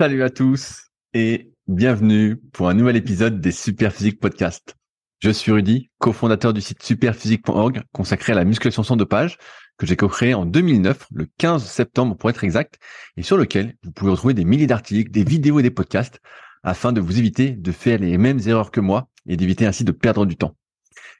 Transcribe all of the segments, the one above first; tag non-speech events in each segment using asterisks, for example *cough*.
Salut à tous et bienvenue pour un nouvel épisode des Superphysique Podcast. Je suis Rudy, cofondateur du site superphysique.org consacré à la musculation sans dopage que j'ai co-créé en 2009, le 15 septembre pour être exact, et sur lequel vous pouvez retrouver des milliers d'articles, des vidéos et des podcasts afin de vous éviter de faire les mêmes erreurs que moi et d'éviter ainsi de perdre du temps.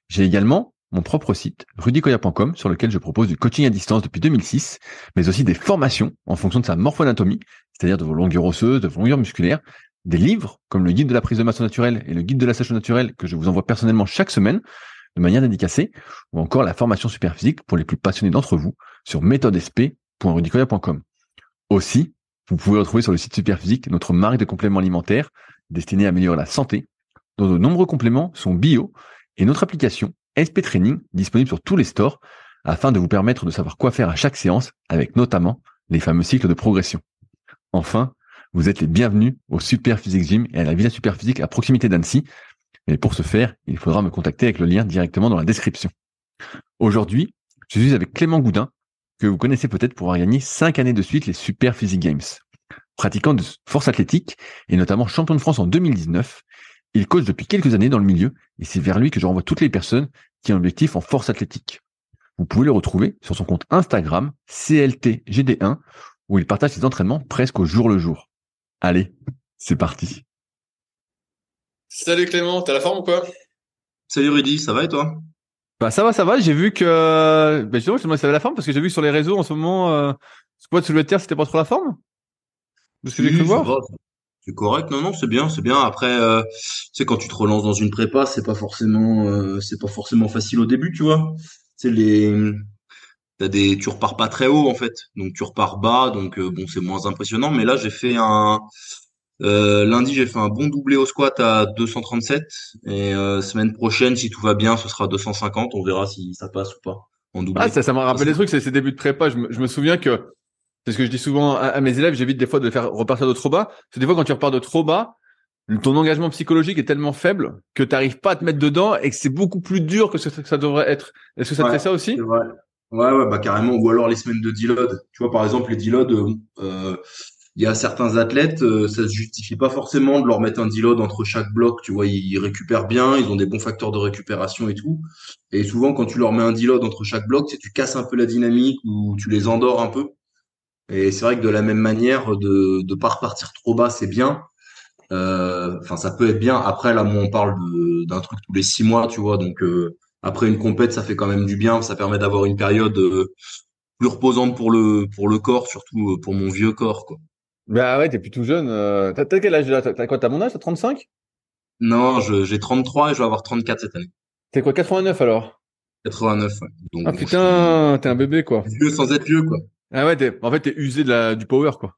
J'ai également mon propre site, rudykoya.com, sur lequel je propose du coaching à distance depuis 2006, mais aussi des formations en fonction de sa morphoanatomie, c'est-à-dire de vos longueurs osseuses, de vos longueurs musculaires, des livres comme le guide de la prise de masse naturelle et le guide de la sèche naturelle que je vous envoie personnellement chaque semaine de manière dédicacée, ou encore la formation super physique pour les plus passionnés d'entre vous sur méthodesp.rudicoya.com. Aussi, vous pouvez retrouver sur le site Superphysique notre marque de compléments alimentaires destinée à améliorer la santé, dont de nombreux compléments sont bio, et notre application SP Training disponible sur tous les stores afin de vous permettre de savoir quoi faire à chaque séance avec notamment les fameux cycles de progression. Enfin, vous êtes les bienvenus au Super Physique Gym et à la Villa Super Physique à proximité d'Annecy. Mais pour ce faire, il faudra me contacter avec le lien directement dans la description. Aujourd'hui, je suis avec Clément Goudin, que vous connaissez peut-être pour avoir gagné 5 années de suite les Super Physique Games. Pratiquant de force athlétique et notamment champion de France en 2019, il coach depuis quelques années dans le milieu et c'est vers lui que je renvoie toutes les personnes qui ont un objectif en force athlétique. Vous pouvez le retrouver sur son compte Instagram CLTGD1 où il partage ses entraînements presque au jour le jour. Allez, c'est parti. Salut Clément, t'as la forme ou quoi? Salut Rudy, ça va et toi? Bah ça va, ça va. J'ai vu que bah, justement, je me ça la forme parce que j'ai vu sur les réseaux en ce moment, euh, squat sous le terre, c'était pas trop la forme? De ce que j'ai cru voir. C'est correct, non non, c'est bien, c'est bien. Après, euh, sais quand tu te relances dans une prépa, c'est pas forcément, euh, c'est pas forcément facile au début, tu vois. C'est les, t'as des, tu repars pas très haut en fait, donc tu repars bas, donc euh, bon c'est moins impressionnant. Mais là j'ai fait un, euh, lundi j'ai fait un bon doublé au squat à 237 et euh, semaine prochaine si tout va bien ce sera 250, on verra si ça passe ou pas en doublé. Ah ça, ça m'a rappelé des trucs, c'est ces débuts de prépa. Je me, je me souviens que c'est ce que je dis souvent à, mes élèves, j'évite des fois de faire repartir de trop bas. Parce que des fois, quand tu repars de trop bas, ton engagement psychologique est tellement faible que tu n'arrives pas à te mettre dedans et que c'est beaucoup plus dur que ce que ça devrait être. Est-ce que ça te fait ça aussi? Ouais, ouais, bah carrément. Ou alors les semaines de deload. Tu vois, par exemple, les deload, euh, euh, il y a certains athlètes, euh, ça se justifie pas forcément de leur mettre un deload entre chaque bloc. Tu vois, ils récupèrent bien, ils ont des bons facteurs de récupération et tout. Et souvent, quand tu leur mets un deload entre chaque bloc, tu casses un peu la dynamique ou tu les endors un peu. Et c'est vrai que de la même manière, de ne pas repartir trop bas, c'est bien. Euh, enfin, ça peut être bien. Après, là, moi, on parle d'un truc tous les six mois, tu vois. Donc, euh, après une compète, ça fait quand même du bien. Ça permet d'avoir une période euh, plus reposante pour le pour le corps, surtout pour mon vieux corps, quoi. Bah ouais, t'es plus tout jeune. T'as quel âge là? T'as quoi T'as mon âge? T'as 35 Non, j'ai 33 et je vais avoir 34 cette année. T'es quoi 89 alors? 89. Ouais. Donc, ah putain, t'es un bébé quoi. Vieux sans être vieux quoi. Ah ouais, en fait, t'es usé de la, du power, quoi.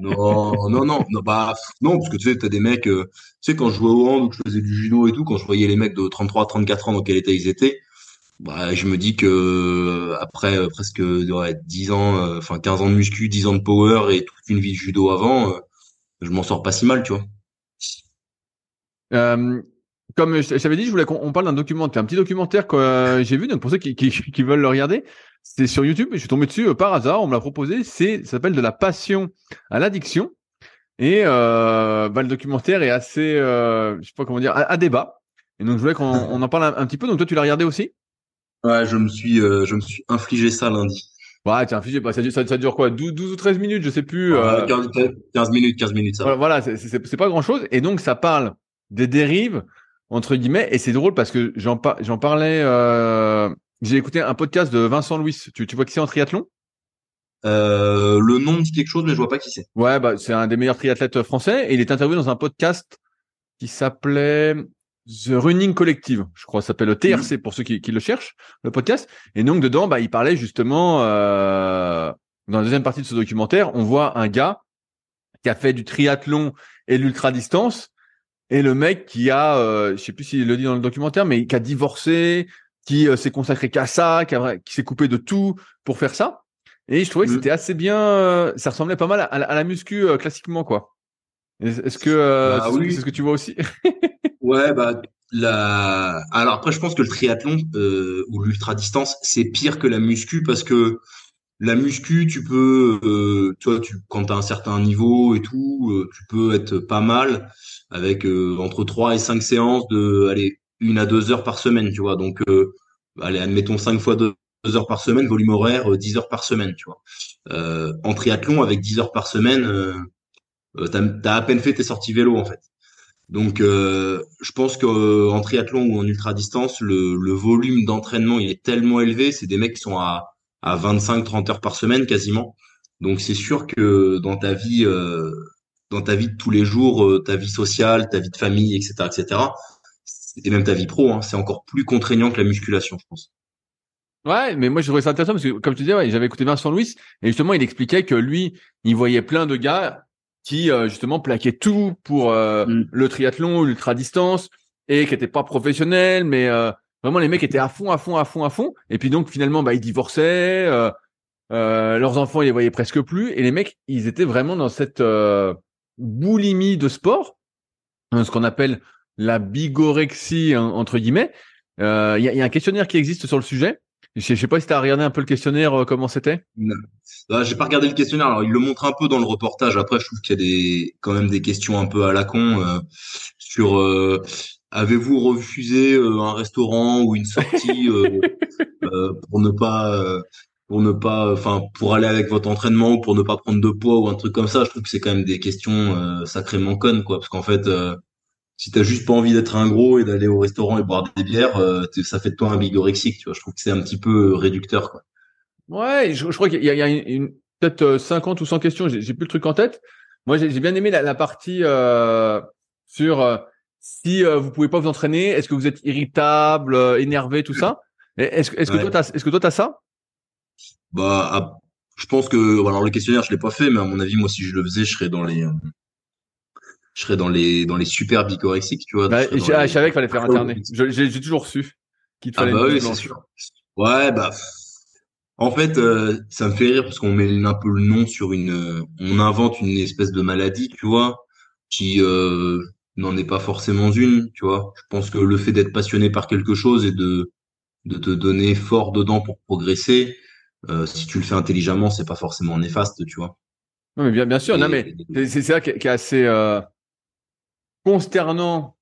non, non, non, non, bah, non, parce que tu sais, t'as des mecs, euh, tu sais, quand je jouais au hand ou que je faisais du judo et tout, quand je voyais les mecs de 33, 34 ans dans quel état ils étaient, bah, je me dis que euh, après euh, presque ouais, 10 ans, enfin 15 ans de muscu, 10 ans de power et toute une vie de judo avant, je m'en sors pas si mal, tu vois. Comme je t'avais dit, je voulais qu'on parle d'un documentaire, un petit documentaire que j'ai vu, donc pour ceux qui, qui, *laughs* qui veulent le regarder, c'est sur YouTube, je suis tombé dessus euh, par hasard, on me l'a proposé, c'est ça s'appelle de la passion à l'addiction. Et euh, bah, le documentaire est assez, euh, je sais pas comment dire, à, débat. Et donc je voulais qu'on *laughs* on en parle un, petit peu. Donc toi, tu l'as regardé aussi? Ouais, je me suis, euh, je me suis infligé ça lundi. Ouais, tu as infligé. Bah, ça, ça, ça, dure quoi 12, 12, ou 13 minutes, je sais plus. 15, 15, minutes, 15 minutes. Ça. Voilà, c'est pas grand chose. Et donc ça parle des dérives entre guillemets. Et c'est drôle parce que j'en j'en parlais. Euh, j'ai écouté un podcast de Vincent Louis. Tu, tu vois qui c'est en triathlon? Euh, Le nom me dit quelque chose, mais je vois pas qui c'est. Ouais, bah c'est un des meilleurs triathlètes français et il est interviewé dans un podcast qui s'appelait The Running Collective, je crois, ça s'appelle le TRC pour ceux qui, qui, le cherchent, le podcast. Et donc dedans, bah il parlait justement euh, dans la deuxième partie de ce documentaire, on voit un gars qui a fait du triathlon et l'ultra distance et le mec qui a, euh, je sais plus s'il le dit dans le documentaire, mais qui a divorcé, qui euh, s'est consacré qu'à ça, qui, s'est coupé de tout pour faire ça. Et je trouvais que mmh. c'était assez bien. Euh, ça ressemblait pas mal à, la muscu euh, classiquement, quoi. Est-ce que bah c'est ce que tu vois aussi? *laughs* Ouais, bah la. Alors après, je pense que le triathlon ou l'ultra distance, c'est pire que la muscu parce que la muscu, tu peux, euh, tu vois, tu, quand tu as un certain niveau et tout, euh, tu peux être pas mal avec euh, entre 3 et 5 séances de, allez, une à deux heures par semaine, tu vois. Donc, allez, admettons 5 fois 2 heures par semaine, volume horaire, 10 heures par semaine, tu vois. en triathlon, avec 10 heures par semaine, tu as, à peine fait tes sorties vélo, en fait. Donc, je pense qu'en triathlon ou en ultra distance, le, le volume d'entraînement il est tellement élevé. C'est des mecs qui sont à à 25-30 heures par semaine quasiment. Donc c'est sûr que dans ta vie, euh, dans ta vie de tous les jours, euh, ta vie sociale, ta vie de famille, etc., etc., et même ta vie pro, hein, c'est encore plus contraignant que la musculation, je pense. Ouais, mais moi je trouvais ça intéressant parce que comme tu disais, ouais, j'avais écouté Vincent Louis et justement il expliquait que lui, il voyait plein de gars qui euh, justement plaquaient tout pour mm. le triathlon, l'ultra distance et qui n'étaient pas professionnels, mais Vraiment, les mecs étaient à fond, à fond, à fond, à fond. Et puis donc, finalement, bah, ils divorçaient. Euh, euh, leurs enfants, ils les voyaient presque plus. Et les mecs, ils étaient vraiment dans cette euh, boulimie de sport, hein, ce qu'on appelle la bigorexie entre guillemets. Il y, a, un questionnaire qui existe sur le sujet. Je sais pas si tu as regardé un peu le questionnaire, comment c'était. Bah, j'ai pas regardé le questionnaire. Alors, il le montre un peu dans le reportage. Après, je trouve qu'il y a quand même des questions un peu à la con sur Avez-vous refusé euh, un restaurant ou une sortie euh, *laughs* euh, pour ne pas pour ne pas enfin pour aller avec votre entraînement ou pour ne pas prendre de poids ou un truc comme ça? Je trouve que c'est quand même des questions sacrément connes quoi parce qu'en fait si t'as juste pas envie d'être un gros et d'aller au restaurant et boire des bières ça fait de toi un bigorexique tu vois? Je trouve que c'est un petit peu réducteur quoi. Ouais je, crois qu'il y a, il y a une, peut-être 50 ou 100 questions j'ai plus le truc en tête. Moi j'ai bien aimé la, la partie sur si euh, vous pouvez pas vous entraîner, est-ce que vous êtes irritable, euh, énervé, tout ça? Est-ce que toi t'as est-ce que toi t'as ça? Bah, ah, je pense que alors le questionnaire je l'ai pas fait, mais à mon avis moi si je le faisais, je serais dans les euh, je serais dans les dans les super bicorexiques, tu vois. Bah, je, savais qu'il fallait faire interner. J'ai toujours su qu'il ah fallait. Ah bah oui, c'est sûr. Ouais, bah. En fait, ça me fait rire parce qu'on met un peu le nom sur une, on invente une espèce de maladie, tu vois, qui euh, n'en est pas forcément une, tu vois. Je pense que le fait d'être passionné par quelque chose et de, de te donner fort dedans pour progresser, euh, si tu le fais intelligemment, c'est pas forcément néfaste, tu vois. Non, mais bien, bien sûr, non, mais c'est ça qui, est assez euh, consternant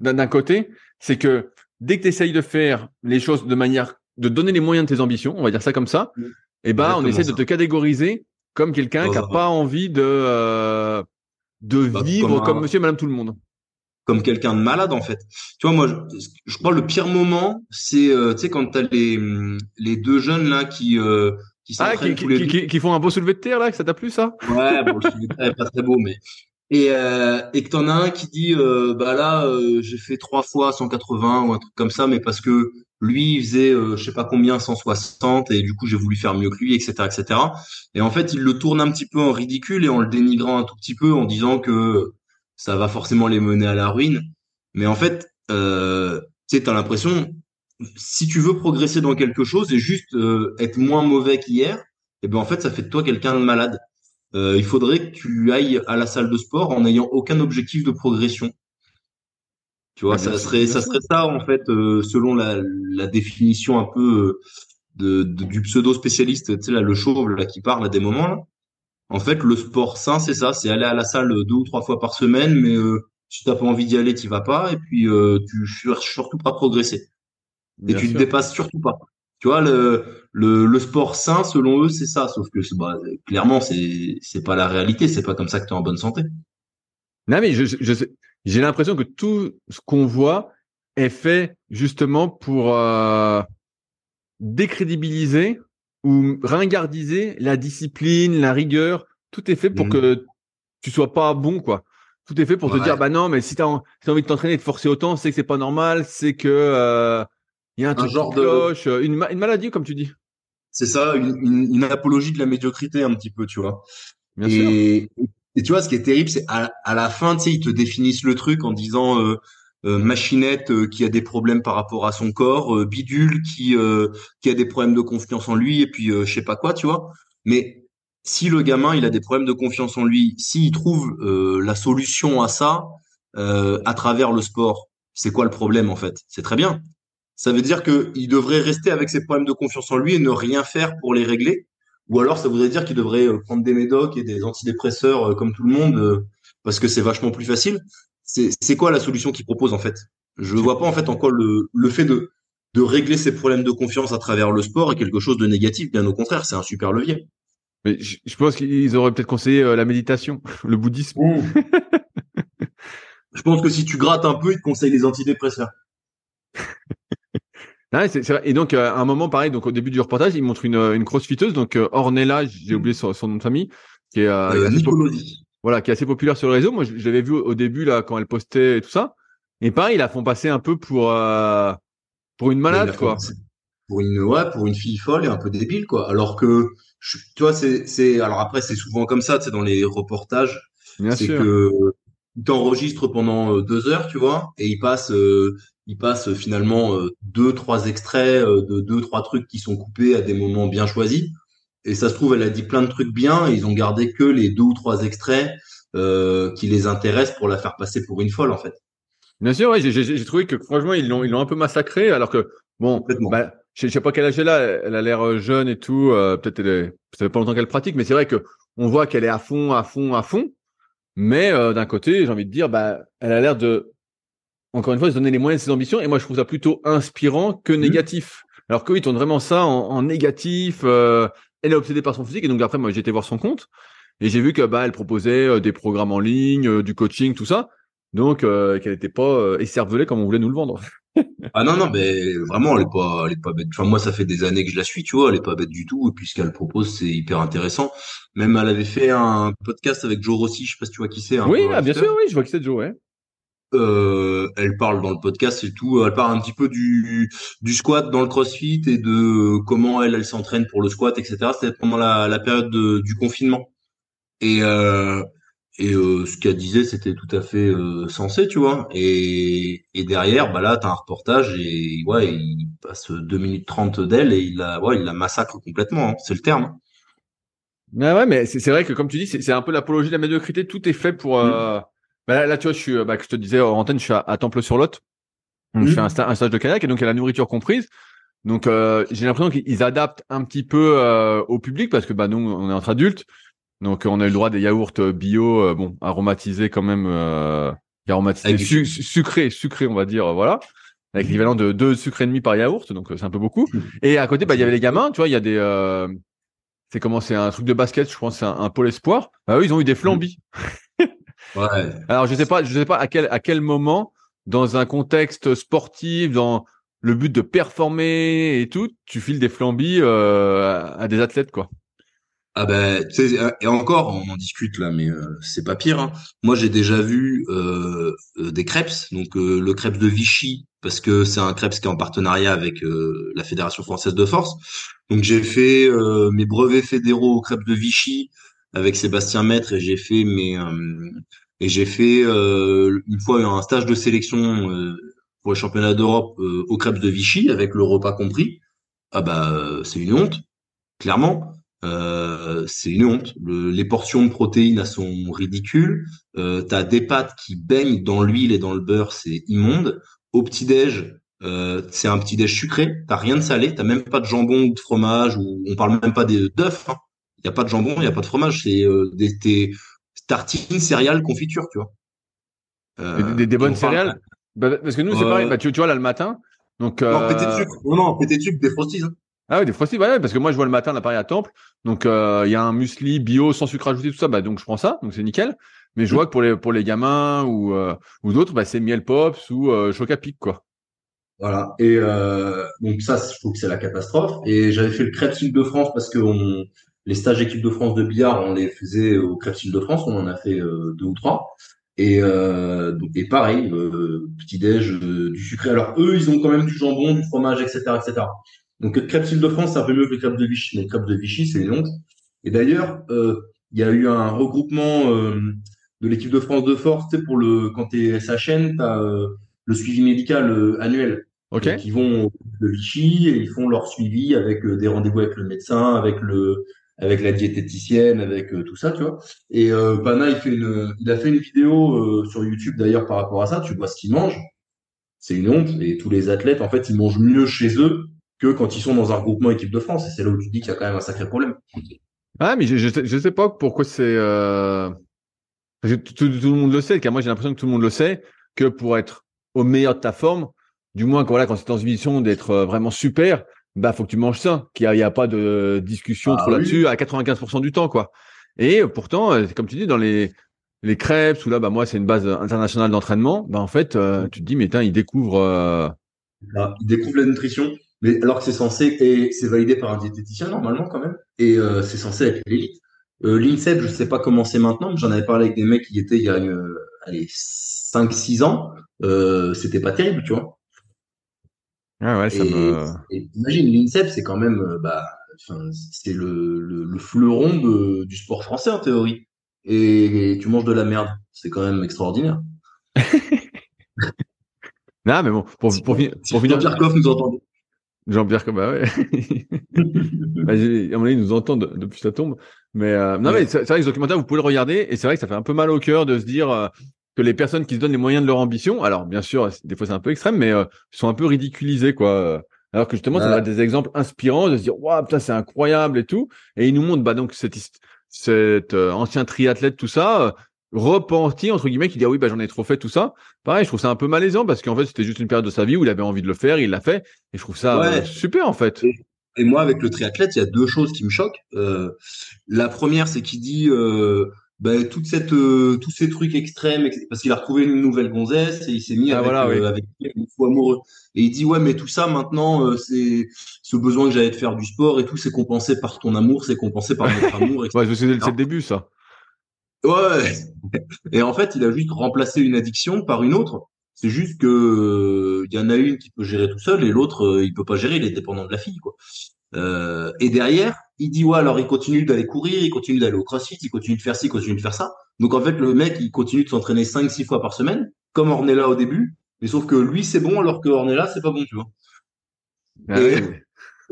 d'un côté, c'est que dès que tu essayes de faire les choses de manière, de donner les moyens de tes ambitions, on va dire ça comme ça, mm. et eh ben, on essaie de te catégoriser comme quelqu'un qui a pas envie de, euh, de bah, vivre comme, monsieur et madame tout le monde comme quelqu'un de malade en fait. Tu vois moi je, je crois le pire moment c'est euh, tu sais quand tu as les les deux jeunes là qui euh, qui ah, qui, qui, qui, font un beau soulevé de terre là que ça t'a plu ça? Ouais, bon le soulevé de terre est pas très beau mais et euh, et que t'en as un qui dit euh, bah là euh, j'ai fait trois fois 180 ou un truc comme ça mais parce que lui il faisait je sais pas combien 160 et du coup j'ai voulu faire mieux que lui etc etc et en fait il le tourne un petit peu en ridicule et en le dénigrant un tout petit peu en disant que ça va forcément les mener à la ruine. Mais en fait, euh, tu sais, as l'impression, si tu veux progresser dans quelque chose et juste euh, être moins mauvais qu'hier, et eh ben en fait, ça fait de toi quelqu'un de malade. Euh, il faudrait que tu ailles à la salle de sport en n'ayant aucun objectif de progression. Tu vois, ça serait ça serait ça en fait, euh, selon la, la définition un peu euh, de, du pseudo spécialiste, tu sais là le chauve là qui parle à des moments là. En fait, le sport sain, c'est ça, c'est aller à la salle deux ou trois fois par semaine, mais euh, si t'as pas envie d'y aller, t'y vas pas, et puis euh, tu cherches surtout pas progresser. et tu te dépasses surtout pas. Tu vois, le, le, le sport sain, selon eux, c'est ça. Sauf que bah, clairement, c'est c'est pas la réalité. C'est pas comme ça que tu es en bonne santé. Non, mais je, je, j'ai l'impression que tout ce qu'on voit est fait justement pour euh, décrédibiliser ou ringardiser la discipline, la rigueur. Tout est fait pour mmh. que tu sois pas bon, quoi. Tout est fait pour te dire, bah non, mais si tu as, envie de t'entraîner de forcer autant, c'est que c'est pas normal, c'est que euh, il y a un, genre cloche, de... une, une, maladie, comme tu dis. C'est ça, une, une, apologie de la médiocrité un petit peu, tu vois. Bien et, sûr. et tu vois, ce qui est terrible, c'est à, à, la fin, tu sais, ils te définissent le truc en disant, euh, euh, machinette euh, qui a des problèmes par rapport à son corps, euh, bidule qui qui a des problèmes de confiance en lui et puis je sais pas quoi, tu vois. Mais si le gamin il a des problèmes de confiance en lui, s'il trouve la solution à ça à travers le sport, c'est quoi le problème en fait? C'est très bien. Ça veut dire que il devrait rester avec ses problèmes de confiance en lui et ne rien faire pour les régler? ou alors ça voudrait dire qu'il devrait euh, prendre des médocs et des antidépresseurs euh, comme tout le monde euh, parce que c'est vachement plus facile? C'est quoi la solution qu'il propose en fait? Je ne vois pas en fait en quoi le, le fait de, de régler ses problèmes de confiance à travers le sport est quelque chose de négatif. Bien au contraire, c'est un super levier. Mais je, pense qu'ils auraient peut-être conseillé la méditation, *laughs* le bouddhisme. Mmh. *laughs* je pense que si tu grattes un peu, ils te conseillent les antidépresseurs. *laughs* Et donc, euh, à un moment, pareil, donc au début du reportage, il montre une, une crossfiteuse, donc euh, Ornella, j'ai oublié son, nom de famille, qui est, euh, voilà, qui est assez populaire sur le réseau. Moi, je, l'avais vu au, début là quand elle postait et tout ça. Et pareil, ils la font passer un peu pour pour une malade, quoi. Pour une ouais, pour une fille folle et un peu débile, quoi. Alors que tu vois, c'est c'est alors après c'est souvent comme ça, c'est dans les reportages. C'est que t'enregistres pendant deux heures, tu vois, et il passe il passe finalement euh, deux, trois extraits euh, de deux, trois trucs qui sont coupés à des moments bien choisis. Et ça se trouve, elle a dit plein de trucs bien ils ont gardé que les deux ou trois extraits euh, qui les intéressent pour la faire passer pour une folle, en fait. Bien sûr, oui, j'ai trouvé que franchement, ils l'ont ils l'ont un peu massacré, alors que bon, bah, je, sais pas quel âge elle a, elle a l'air jeune et tout, peut-être elle ça fait pas longtemps qu'elle pratique, mais c'est vrai que on voit qu'elle est à fond, à fond, à fond. Mais d'un côté, j'ai envie de dire, bah, elle a l'air de encore une fois, se donner les moyens de ses ambitions. Et moi, je trouve ça plutôt inspirant que mmh. négatif. Alors qu'eux, ils tournent vraiment ça en, négatif. Euh, elle est obsédée par son physique. Et donc après, moi, j'ai été voir son compte. Et j'ai vu que bah, elle proposait euh, des programmes en ligne, euh, du coaching, tout ça. Donc, qu'elle n'était pas écervelée comme on voulait nous le vendre. *laughs* ah non, non, mais vraiment, elle est pas, elle est pas bête. Enfin, moi, ça fait des années que je la suis, tu vois, elle est pas bête du tout. Et puis, ce qu'elle propose, c'est hyper intéressant. Même, elle avait fait un podcast avec Joe Rossi, je sais pas si tu vois qui c'est. oui, ah, bien sûr, oui, je vois qui c'est Joe, ouais. Euh, elle parle dans le podcast et tout. Elle parle un petit peu du, du squat dans le CrossFit et de comment elle, elle s'entraîne pour le squat, etc. C'était pendant la, la période du confinement. Et, euh, et euh, ce qu'elle disait, c'était tout à fait sensé, tu vois. Et, et derrière, bah là, t'as un reportage et ouais, il passe 2 minutes 30 d'elle et il la, ouais, il la massacre complètement. Hein. c'est le terme. Ouais, ouais, mais c'est vrai que comme tu dis, c'est un peu l'apologie de la médiocrité. Tout est fait pour. Euh, bah là, tu vois, je suis, bah, que je te disais en antenne, je suis à, Temple-sur-Lot. Je fais un, stage de kayak et donc il y a la nourriture comprise. Donc euh, j'ai l'impression qu'ils adaptent un petit peu euh, au public parce que bah nous on est entre adultes, donc on a eu le droit des yaourts euh, bio, bon aromatisés quand même, aromatisés, sucrés, sucrés on va dire, voilà, avec l'équivalent de deux sucres et demi par yaourt, donc c'est un peu beaucoup. Et à côté bah il y avait les gamins, tu vois, il y a des, c'est comment c'est un truc de basket, je pense c'est un, un pôle espoir. Bah eux ils ont eu des flambis. Ouais. Alors je sais pas, je sais pas à quel à quel moment dans un contexte sportif, dans le but de performer et tout, tu files des flambis euh, à des athlètes quoi. Ah ben, et encore, on en discute là, mais euh, c'est pas pire. Hein. Moi, j'ai déjà vu euh, euh des crêpes, donc euh, le crêpe de Vichy, parce que c'est un crêpes qui est en partenariat avec la Fédération française de force. Donc j'ai fait mes brevets fédéraux aux crêpes de Vichy avec Sébastien Maître et j'ai fait mes et j'ai fait euh, une fois un stage de sélection euh, pour le championnat d'Europe euh, au crêpes de Vichy avec le repas compris. Ah bah c'est une honte, clairement. c'est une honte. les portions de protéines elles sont ridicules. Euh, T'as des pâtes qui baignent dans l'huile et dans le beurre, c'est immonde. Au petit déj, c'est un petit déj sucré. T'as rien de salé. T'as même pas de jambon ou de fromage. Ou on parle même pas d'œufs. Il hein. y a pas de jambon, il y a pas de fromage. C'est des, tartines, céréales, confiture, tu vois. Euh, des, bonnes céréales bah, Parce que nous, c'est pareil. Bah, tu, vois, là, le matin. Donc, non, euh... pété de sucre. Non, non, pété de sucre, des frosties. Hein. Ah oui, des frosties, ouais, parce que moi, je vois le matin, là, pareil, à Temple. Donc, euh, il y a un muesli bio sans sucre ajouté, tout ça. Bah, donc, je prends ça. Donc, c'est nickel. Mais je mm. vois que pour les, pour les gamins ou, euh, ou d'autres, bah, c'est miel pops ou euh, chocapic, quoi. Voilà. Et donc, ça, je trouve que c'est la catastrophe. Et j'avais fait le crêpe de France parce que on, les stages équipe de France de billard, on les faisait au Crêpes de France, on en a fait euh, deux ou trois. Et, euh, et pareil, euh, petit déj, euh, du sucré. Alors eux, ils ont quand même du jambon, du fromage, etc., etc. Donc crêpes de France, c'est un peu mieux que les crêpes de Vichy. Les crêpes de Vichy, c'est les Et d'ailleurs, il y a eu un regroupement de l'équipe de France de force, tu sais, pour le quand t'es SHN, t'as le suivi médical annuel. Ok. ils vont de Vichy et ils font leur suivi avec des rendez-vous avec le médecin, avec le avec la diététicienne, avec euh, tout ça, tu vois. Et euh, Bana, il fait une, il a fait une vidéo euh, sur YouTube d'ailleurs par rapport à ça. Tu vois ce qu'il mange, c'est une honte. Et tous les athlètes, en fait, ils mangent mieux chez eux que quand ils sont dans un regroupement équipe de France. Et c'est là où tu dis qu'il y a quand même un sacré problème. Ah, mais je, je, je sais pas pourquoi c'est. Euh... Tout, tout, le monde le sait, car moi j'ai l'impression que tout le monde le sait, que pour être au meilleur de ta forme, du moins voilà, quand c'est dans une d'être euh, vraiment super, bah faut que tu manges ça, qu'il n'y a, a, pas de discussion ah trop là-dessus à 95% du temps, quoi. Et pourtant, euh, comme tu dis, dans les les crêpes, où là, bah moi c'est une base internationale d'entraînement, bah en fait, euh, tu te dis, mais tiens, ils découvrent. Ils découvrent la nutrition. Mais alors que c'est censé, et c'est validé par un diététicien normalement quand même, et euh, c'est censé être l'élite. Euh, L'INSEP, je sais pas comment c'est maintenant, mais j'en avais parlé avec des mecs qui étaient il y a allez, 5-6 ans, euh, c'était pas terrible, tu vois. Ah ouais, ça et, me... et imagine, l'INSEP, c'est quand même, euh, bah, c'est le, le, le, fleuron de, du sport français en théorie. Et, et tu manges de la merde, c'est quand même extraordinaire. *laughs* non, mais bon, pour, pour, pour, pour finir. Pierre nous entendez. Jean-Pierre bah ouais. bah, à mon avis, il nous entend depuis sa tombe. Mais euh, non, mais c'est vrai que ce documentaire, vous pouvez le regarder, et c'est vrai que ça fait un peu mal au cœur de se dire euh, que les personnes qui se donnent les moyens de leur ambition, alors bien sûr, des fois c'est un peu extrême, mais euh, sont un peu ridiculisés, quoi. Alors que justement, ça a des exemples inspirants de se dire, waouh, putain, c'est incroyable et tout. Et ils nous montrent, bah donc cet, cet ancien triathlète, tout ça, repenti entre guillemets qui dit ah oui bah j'en ai trop fait tout ça. Pareil je trouve ça un peu malaisant parce qu'en fait c'était juste une période de sa vie où il avait envie de le faire il l'a fait. Et je trouve ça euh, super en fait. Et, moi avec le triathlète il y a deux choses qui me choquent. Euh, la première c'est qu'il dit euh, bah, toute cette euh, tous ces trucs extrêmes parce qu'il a retrouvé une nouvelle gonzesse et il s'est mis ah, avec, voilà, euh, avec une fou amoureux et il dit ouais mais tout ça maintenant c'est ce besoin que j'avais de faire du sport et tout c'est compensé par ton amour c'est compensé par notre amour etc. ouais c'est le début ça Ouais. Et en fait, il a juste remplacé une addiction par une autre. C'est juste que il y en a une qui peut gérer tout seul et l'autre euh, il peut pas gérer, il est dépendant de la fille quoi. Euh, et derrière, il dit ouais alors il continue d'aller courir, il continue d'aller au CrossFit, il continue de faire ci, il continue de faire ça. Donc en fait le mec il continue de s'entraîner 5 6 fois par semaine comme Ornella au début, mais sauf que lui c'est bon alors que Ornella c'est pas bon, tu vois. Ah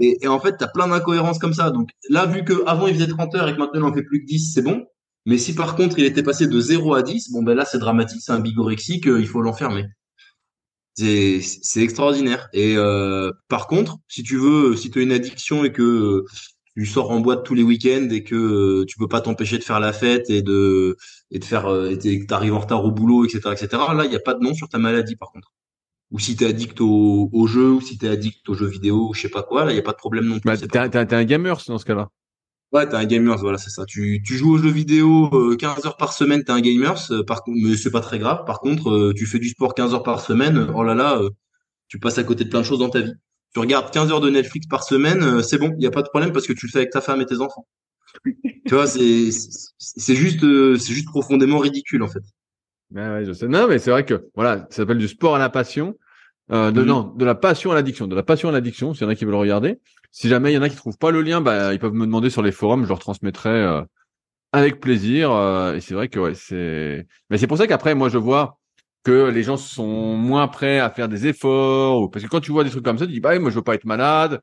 et, et, en fait, tu as plein d'incohérences comme ça. Donc là, vu que avant il faisait 30 heures et que maintenant il en fait plus que 10, c'est bon. Mais si par contre il était passé de 0 à 10, bon ben là c'est dramatique, c'est un bigorexique, il faut l'enfermer. C'est, c'est extraordinaire. Et euh, par contre, si tu veux, si tu as une addiction et que tu sors en boîte tous les week-ends et que tu peux pas t'empêcher de faire la fête et de et de faire et que t'arrives en retard au boulot, etc., etc. Là, il n'y a pas de nom sur ta maladie par contre. Ou si t'es addict au, au jeu, ou si t'es addict aux jeux vidéo, ou je sais pas quoi, là, il n'y a pas de problème non plus. Bah, t'es, t'es un gamer dans ce cas-là. Ouais, t'es un gamer, voilà, c'est ça. Tu, tu joues aux jeux vidéo 15 euh, heures par semaine, t'es un gamer, par mais c'est pas très grave. Par contre, euh, tu fais du sport 15 heures par semaine, oh là là, euh, tu passes à côté de plein de choses dans ta vie. Tu regardes 15 heures de Netflix par semaine, c'est bon, il y a pas de problème parce que tu le fais avec ta femme et tes enfants. tu vois, c'est juste c'est juste profondément ridicule en fait. Ouais, ouais, je sais. Non, mais c'est vrai que voilà, ça s'appelle du sport à la passion. Euh, de, mm-hmm. Non, de la passion à l'addiction, de la passion à l'addiction, s'il y en a qui veulent regarder. Si jamais il y en a qui trouvent pas le lien, bah, ils peuvent me demander sur les forums, je leur transmettrai euh, avec plaisir. Euh, et c'est vrai que ouais, c'est. Mais c'est pour ça qu'après, moi, je vois que les gens sont moins prêts à faire des efforts, parce que quand tu vois des trucs comme ça, tu dis bah moi je veux pas être malade.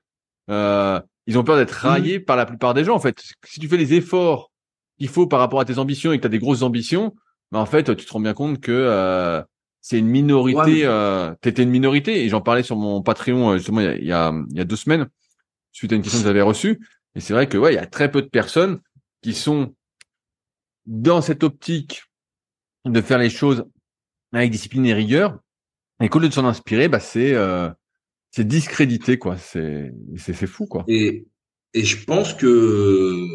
Euh, ils ont peur d'être mmh. raillés par la plupart des gens. En fait, si tu fais les efforts qu'il faut par rapport à tes ambitions et que tu as des grosses ambitions, bah, en fait, tu te rends bien compte que euh, c'est une minorité. Ouais, T'étais une minorité et j'en parlais sur mon Patreon justement il y a, y a deux semaines suite à une question que vous avez reçue. Et c'est vrai que ouais, il y a très peu de personnes qui sont dans cette optique de faire les choses avec discipline et rigueur. Et qu'au lieu de s'en inspirer, bah c'est euh, c'est discrédité quoi. C'est c'est c'est fou quoi. Et et je pense que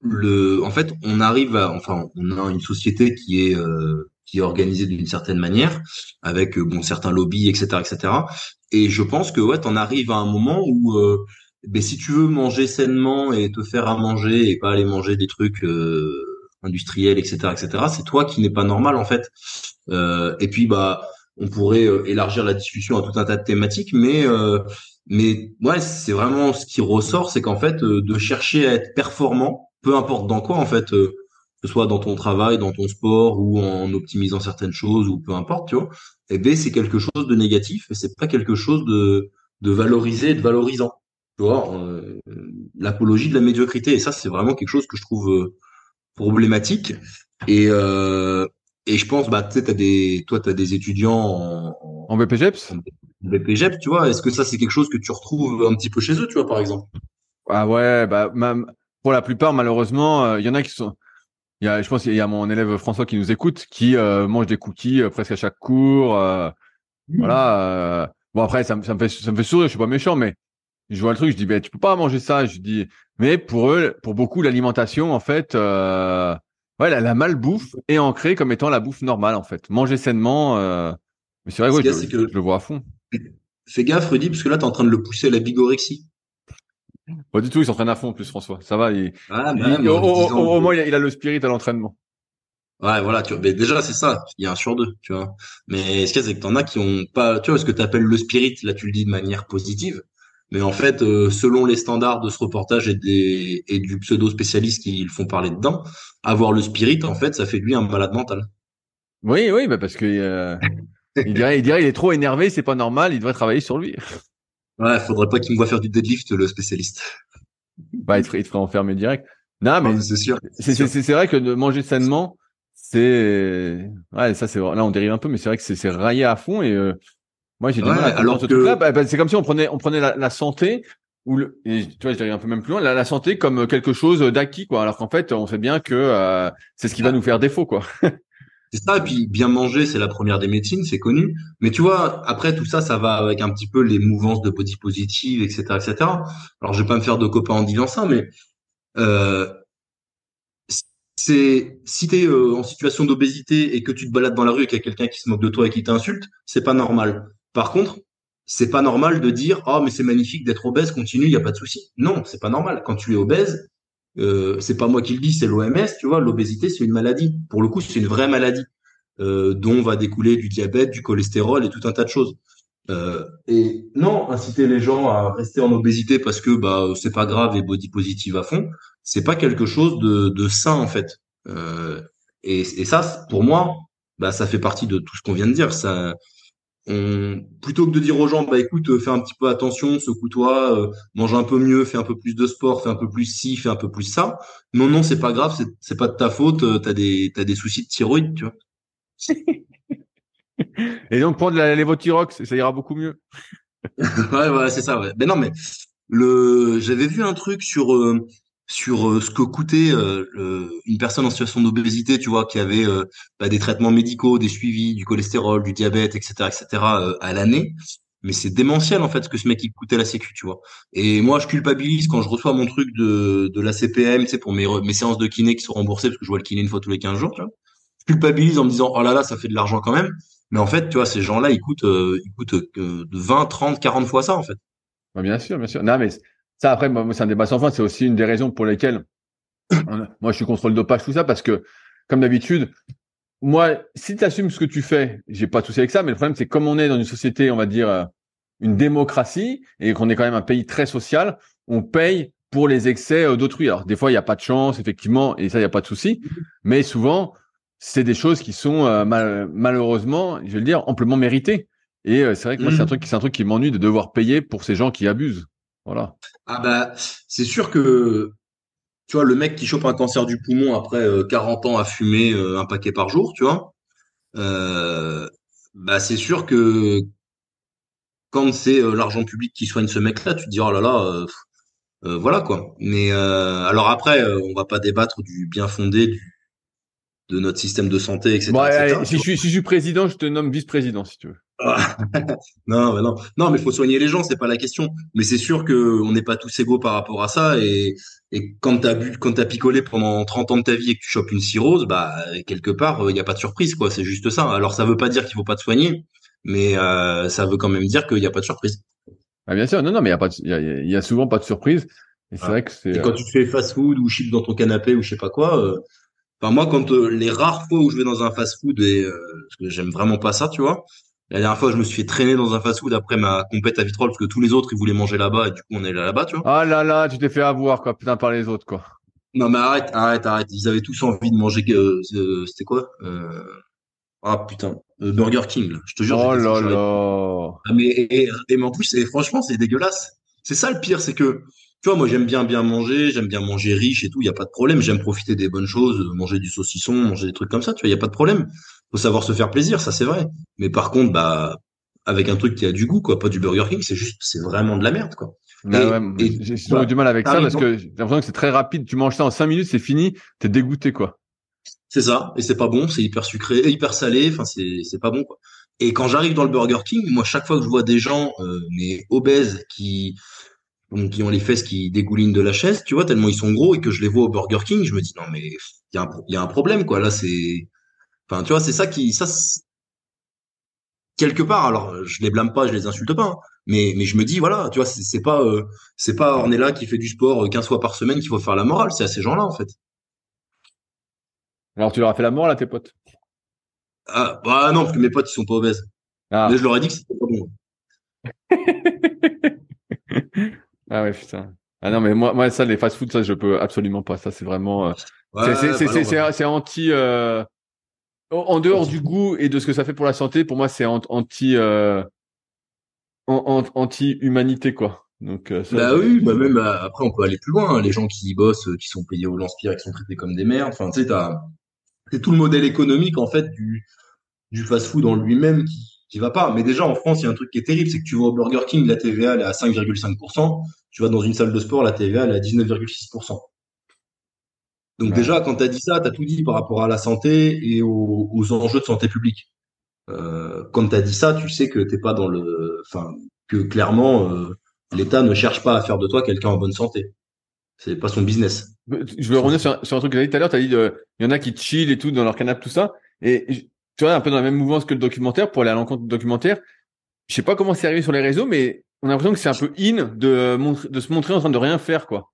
le en fait on arrive à enfin on a une société qui est euh, qui est organisée d'une certaine manière avec bon certains lobbies etc etc et je pense que ouais, t'en arrives à un moment où euh, ben, si tu veux manger sainement et te faire à manger et pas aller manger des trucs euh, industriels, etc., etc., c'est toi qui n'es pas normal en fait. Euh, et puis bah, on pourrait euh, élargir la discussion à tout un tas de thématiques, mais euh, mais ouais, c'est vraiment ce qui ressort, c'est qu'en fait, de chercher à être performant, peu importe dans quoi en fait, que ce soit dans ton travail, dans ton sport ou en optimisant certaines choses ou peu importe, tu vois et B, c'est quelque chose de négatif et c'est pas quelque chose de, de valorisé, de valorisant. Tu vois, euh, l'apologie de la médiocrité. Et ça, c'est vraiment quelque chose que je trouve euh, problématique. Et, euh, et je pense, bah, tu sais, des, toi, tu as des étudiants en, en BPGEPS. En BPGEPS, tu vois. Est-ce que ça, c'est quelque chose que tu retrouves un petit peu chez eux, tu vois, par exemple? Ah ouais, bah, même, pour la plupart, malheureusement, il y en a qui sont. Il y a, je pense qu'il y a mon élève François qui nous écoute, qui mange des cookies presque à chaque cours. Mmh. Voilà. bon après, ça, me fait ça me fait sourire. Je suis pas méchant, mais je vois le truc. Je dis, ben tu peux pas manger ça. Je dis, mais pour eux, pour beaucoup, l'alimentation, en fait, euh, ouais, la, la malbouffe est ancrée comme étant la bouffe normale, en fait. Manger sainement, euh, mais c'est vrai, ouais, je, que... je, le vois à fond. Fais gaffe, Rudy, parce que là, tu es en train de le pousser à la bigorexie. Pas du tout, il s'entraîne à fond en plus, François. Ça va. Il, ah, au, moins, il a, le spirit à l'entraînement. Ouais, voilà, tu vois. Mais déjà, c'est ça. Il y a un sur deux, tu vois. Mais ce qu'il y a, c'est que t'en as qui ont pas, tu vois, ce que tu appelles le spirit, là, tu le dis de manière positive. Mais en fait, euh, selon les standards de ce reportage et, des, et du pseudo spécialiste qui le font parler dedans, avoir le spirit, en fait, ça fait de lui un malade mental. Oui, oui, bah parce que euh, il dirait, il dirait, il est trop énervé, c'est pas normal, il devrait travailler sur lui. Ouais, faudrait pas qu'il me voit faire du deadlift, le spécialiste. Bah, il te ferait, enfermer direct. Non, mais c'est sûr. C'est vrai que de manger sainement, c'est ouais, ça c'est là on dérive un peu, mais c'est vrai que c'est raillé à fond et euh, moi, j'ai du mal à alors ce truc-là. Bah, bah, c'est comme si on prenait, on prenait la, santé ou le, et, tu vois, je dirais un peu même plus loin, la, santé comme quelque chose d'acquis, quoi. Alors qu'en fait, on sait bien que euh, c'est ce qui va nous faire défaut, quoi. *laughs* c'est ça. Et puis, bien manger, c'est la première des médecines, c'est connu. Mais tu vois, après tout ça, ça va avec un petit peu les mouvances de body positive, etc., etc. Alors, je vais pas me faire de copains en disant ça, mais euh, c'est si tu es euh, en situation d'obésité et que tu te balades dans la rue et qu'il y a quelqu'un qui se moque de toi et qui t'insulte, c'est pas normal. Par contre, c'est pas normal de dire oh mais c'est magnifique d'être obèse, continue, il y a pas de souci. Non, c'est pas normal. Quand tu es obèse, euh, c'est pas moi qui le dis, c'est l'OMS. Tu vois, l'obésité c'est une maladie. Pour le coup, c'est une vraie maladie euh, dont va découler du diabète, du cholestérol et tout un tas de choses. Euh, et non, inciter les gens à rester en obésité parce que bah c'est pas grave et body positive à fond, c'est pas quelque chose de, de sain en fait. Euh, et, et, ça, pour moi, bah ça fait partie de tout ce qu'on vient de dire. Ça, on, plutôt que de dire aux gens, bah écoute, fais un petit peu attention, secoue-toi, euh, mange un peu mieux, fais un peu plus de sport, fais un peu plus ci, fais un peu plus ça. Non, non, c'est pas grave, c'est pas de ta faute, euh, t'as des, t'as des soucis de thyroïde, tu vois. *laughs* Et donc prendre la lévothyrox, ça ira beaucoup mieux. *laughs* ouais, ouais, c'est ça. Ouais. Mais non, mais le, j'avais vu un truc sur euh, sur euh, ce que coûtait euh, une personne en situation d'obésité, tu vois, qui avait euh, bah, des traitements médicaux, des suivis, du cholestérol, du diabète, etc., etc. à l'année. Mais c'est démentiel en fait ce que ce mec il coûtait la sécu, tu vois. Et moi je culpabilise quand je reçois mon truc de de la CPM, tu sais, pour mes mes séances de kiné qui sont remboursées parce que je vois le kiné une fois tous les 15 jours, tu vois. Je culpabilise en me disant oh là là ça fait de l'argent quand même. Mais en fait, tu vois, ces gens-là, ils coûtent, ils coûtent 20, 30, 40 fois ça, en fait. Bah, bien sûr, bien sûr. Non, mais ça, après, moi, c'est un débat sans fin. C'est aussi une des raisons pour lesquelles moi, je suis contre le dopage, tout ça, parce que, comme d'habitude, moi, si tu assumes ce que tu fais, j'ai pas de souci avec ça, mais le problème, c'est comme on est dans une société, on va dire, euh, une démocratie, et qu'on est quand même un pays très social, on paye pour les excès euh, d'autrui. Alors, des fois, il n'y a pas de chance, effectivement, et ça, il n'y a pas de souci, mais souvent, c'est des choses qui sont euh, malheureusement, je vais le dire, amplement méritées. Et c'est vrai que moi, c'est un mmh. truc, c'est un truc qui m'ennuie de devoir payer pour ces gens qui abusent. Voilà. Ah bah, c'est sûr que, tu vois, le mec qui chope un cancer du poumon après 40 euh, ans à fumer euh, un paquet par jour, tu vois, euh, bah c'est sûr que quand c'est l'argent public qui soigne ce mec-là, tu te dis oh là là, voilà quoi. Mais alors après, on va pas débattre du bien fondé du, de notre système de santé, etc. si, je suis, si je suis président, je te nomme vice-président si tu veux. *laughs* non, mais non, non, mais faut soigner les gens, c'est pas la question. Mais c'est sûr que on n'est pas tous égaux par rapport à ça. Et, et quand t'as bu, quand t'as picolé pendant 30 ans de ta vie et que tu chopes une cirrhose, bah quelque part, il n'y a pas de surprise, quoi. C'est juste ça. Alors ça veut pas dire qu'il faut pas te soigner, mais euh, ça veut quand même dire qu'il n'y a pas de surprise. Ah, bien sûr, non, non, mais il y a pas, il y, a, souvent pas de surprise. Et c'est vrai que c'est. quand euh, tu fais fast-food ou chips dans ton canapé ou je sais pas quoi. Euh, enfin moi, quand les rares fois où je vais dans un fast-food et parce que j'aime vraiment pas ça, tu vois la dernière fois, je me suis fait traîner dans un fast-food après ma compète à Vitrolles parce que tous les autres, ils voulaient manger là-bas et du coup, on est là-bas, tu vois. Ah là là, tu t'es fait avoir, quoi, putain, par les autres, quoi. Non, mais arrête, arrête, arrête. Ils avaient tous envie de manger, euh, c'était quoi? Euh... Ah putain, euh, Burger King, là. je te jure. Oh là là. Ah, mais, et, et, en plus, franchement, c'est dégueulasse. C'est ça le pire, c'est que, tu vois, moi, j'aime bien bien manger, j'aime bien manger riche et tout, il y a pas de problème. J'aime profiter des bonnes choses, manger du saucisson, manger des trucs comme ça, tu vois, il y a pas de problème faut savoir se faire plaisir, ça c'est vrai. Mais par contre, bah, avec un truc qui a du goût, quoi, pas du Burger King, c'est juste, c'est vraiment de la merde, quoi. Bah j'ai toujours du mal avec ça parce que j'ai l'impression que c'est très rapide. Tu manges ça en 5 minutes, c'est fini, t'es dégoûté quoi. C'est ça, et c'est pas bon, c'est hyper sucré, hyper salé, enfin c'est c'est pas bon quoi. Et quand j'arrive dans le Burger King, moi chaque fois que je vois des gens euh, mais obèses qui qui ont les fesses qui dégoulinent de la chaise, tu vois, tellement ils sont gros et que je les vois au Burger King, je me dis non mais il y a un il y a un problème quoi. Là c'est enfin tu vois, c'est ça qui ça quelque part alors je les blâme pas, je les insulte pas, hein, mais mais je me dis voilà, tu vois, c'est pas euh, c'est pas Ornella qui fait du sport 15 fois par semaine qu'il faut faire la morale, c'est à ces gens-là en fait. Alors tu leur as fait la mort là, tes potes? Ah, bah non, parce que mes potes ils sont pas obèses. Ah. Mais je leur ai dit que c'était pas bon. *laughs* ah ouais, putain. Ah non, mais moi, moi ça, les fast-food, ça, je peux absolument pas. Ça, c'est vraiment. Euh... c'est anti. Euh... En dehors du goût et de ce que ça fait pour la santé, pour moi, c'est anti. Euh... Anti-humanité, quoi. Donc, euh, bah oui, bah même euh, après on peut aller plus loin. Hein. Les gens qui bossent, qui sont payés au lance-pierre, qui sont traités comme des merdes. Enfin, tu sais, t'as c'est tout le modèle économique en fait du, du fast-food en lui-même qui, qui va pas. Mais déjà en France, il y a un truc qui est terrible, c'est que tu vas au Burger King, la TVA elle est à 5,5%, tu vas dans une salle de sport, la TVA elle est à 19,6%. Donc déjà, quand tu as dit ça, tu as tout dit par rapport à la santé et aux, enjeux de santé publique. Euh, quand tu as dit ça, tu sais que t'es pas dans le, enfin, que clairement euh, l'État ne cherche pas à faire de toi quelqu'un en bonne santé. C'est pas son business. Je veux revenir sur, un, truc que tu as dit tout à l'heure. Tu as dit, il y en a qui chill et tout dans leur canapé, tout ça. Et tu vois, un peu dans la même mouvance que le documentaire, pour aller à l'encontre du documentaire. Je sais pas comment c'est arrivé sur les réseaux, mais on a l'impression que c'est un peu in de, de se montrer en train de rien faire, quoi.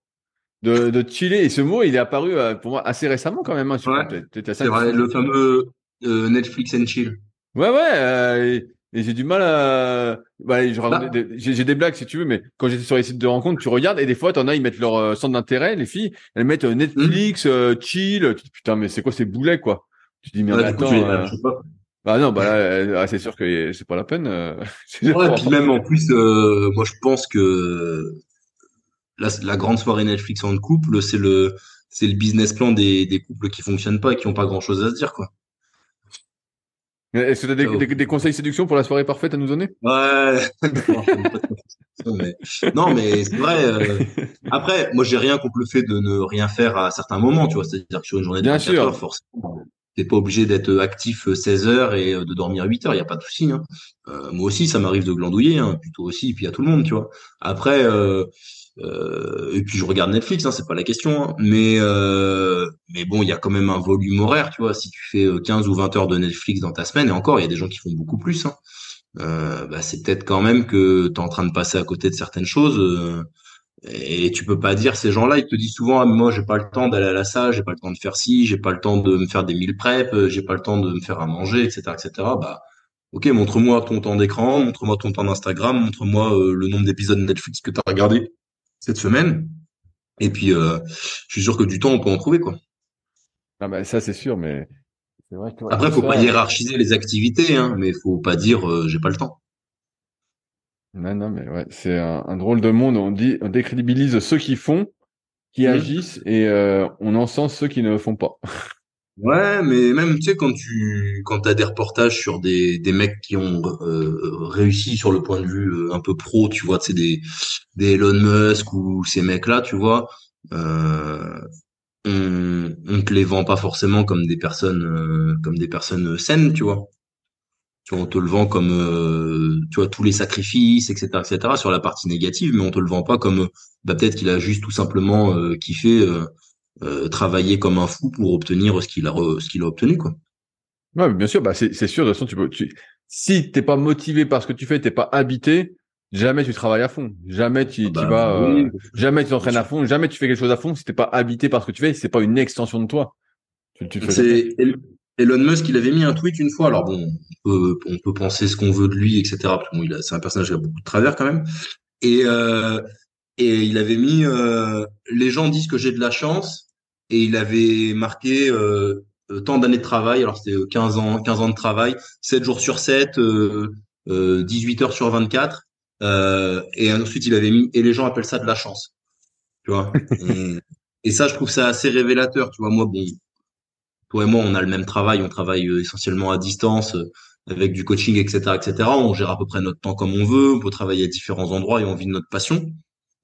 De, de chiller. Et ce mot, il est apparu euh, pour moi assez récemment quand même. Hein, ouais, c'est vrai, le fameux euh, Netflix and chill. Ouais, ouais. Euh, et j'ai du mal à. Bah, bah. j'ai des blagues si tu veux, mais quand j'étais sur les sites de rencontres, tu regardes et des fois, t'en as, ils mettent leur euh, centre d'intérêt, les filles, elles mettent euh, Netflix, mmh. euh, chill. Tu dis, putain, mais c'est quoi ces boulets, quoi? Tu dis, mais attends. Bah non, bah ah, c'est sûr que c'est pas la peine. *laughs* ouais, et puis même en plus, moi je pense que la, la grande soirée Netflix en couple, c'est le c'est le business plan des, des couples qui fonctionnent pas et qui ont pas grand chose à se dire, quoi. Est-ce que tu as des, des, conseils séduction pour la soirée parfaite à nous donner? Ouais. *laughs* non, mais c'est vrai. Euh, après, moi, j'ai rien contre le fait de ne rien faire à certains moments, tu vois. C'est-à-dire que sur une journée de Bien 24 heures, forcément, t'es pas obligé d'être actif 16 heures et de dormir 8 heures. Il y a pas de souci. Hein. Euh, moi aussi, ça m'arrive de glandouiller, hein, plutôt aussi. Et puis, a tout le monde, tu vois. Après, euh, euh, et puis je regarde Netflix, hein, c'est pas la question. Hein. Mais euh, mais bon, il y a quand même un volume horaire, tu vois. Si tu fais 15 euh, ou 20 heures de Netflix dans ta semaine, et encore, il y a des gens qui font beaucoup plus. Hein, euh, bah, c'est peut-être quand même que tu es en train de passer à côté de certaines choses. Euh, et tu peux pas dire ces gens-là, ils te disent souvent, ah, moi j'ai pas le temps d'aller à la salle, j'ai pas le temps de faire ci, j'ai pas le temps de me faire des mille prep, j'ai pas le temps de me faire à manger, etc., etc. Bah ok, montre-moi ton temps d'écran, montre-moi ton temps d'Instagram, montre-moi le nombre d'épisodes de Netflix que tu as regardé cette semaine. Et puis, euh, je suis sûr que du temps, on peut en trouver, quoi. Ah bah, ça, c'est sûr, mais c'est vrai que... Après, faut pas hiérarchiser les activités, hein, mais faut pas dire euh, j'ai pas le temps. Non, non, mais ouais, c'est un, drôle de monde. On dit, on décrédibilise ceux qui font, qui mmh. agissent, et euh, on encense ceux qui ne le font pas. *laughs* Ouais, mais même tu sais quand tu quand t'as des reportages sur des des mecs qui ont euh, réussi sur le point de vue euh, un peu pro, tu vois, tu des des Elon Musk ou ces mecs-là, tu vois, euh, on on te les vend pas forcément comme des personnes euh, comme des personnes saines, tu vois. Tu vois, on te le vend comme tu vois tous les sacrifices, etc., etc. sur la partie négative, mais on te le vend pas comme bah peut-être qu'il a juste tout simplement kiffé euh, travailler comme un fou pour obtenir ce qu'il a ce qu'il a obtenu quoi. Ouais, bien sûr, bah c'est sûr. De toute façon, tu peux. Tu... Si t'es pas motivé par ce que tu fais, t'es pas habité, jamais tu travailles à fond. Jamais tu, ah bah vas. Euh, jamais tu t'entraînes à fond. Jamais tu fais quelque chose à fond. Si t'es pas habité par ce que tu fais, c'est pas une extension de toi. c'est Elon Musk, il avait mis un tweet une fois. Alors bon, on peut, on peut penser ce qu'on veut de lui, etc. Parce bon, il c'est un personnage qui a beaucoup de travers quand même. Et euh, et il avait mis euh, les gens disent que j'ai de la chance et il avait marqué euh, euh tant d'années de travail. Alors c'était 15 euh, ans 15 ans de travail. 7 jours sur 7 euh, 18 heures sur 24 et ensuite il avait mis et les gens appellent ça de la chance. Tu vois? *laughs* Et, ça je trouve ça assez révélateur tu vois. Moi bon toi et moi on a le même travail. On travaille essentiellement à distance avec du coaching etc etc on gère à peu près notre temps comme on veut. On peut travailler à différents endroits et on vit de notre passion.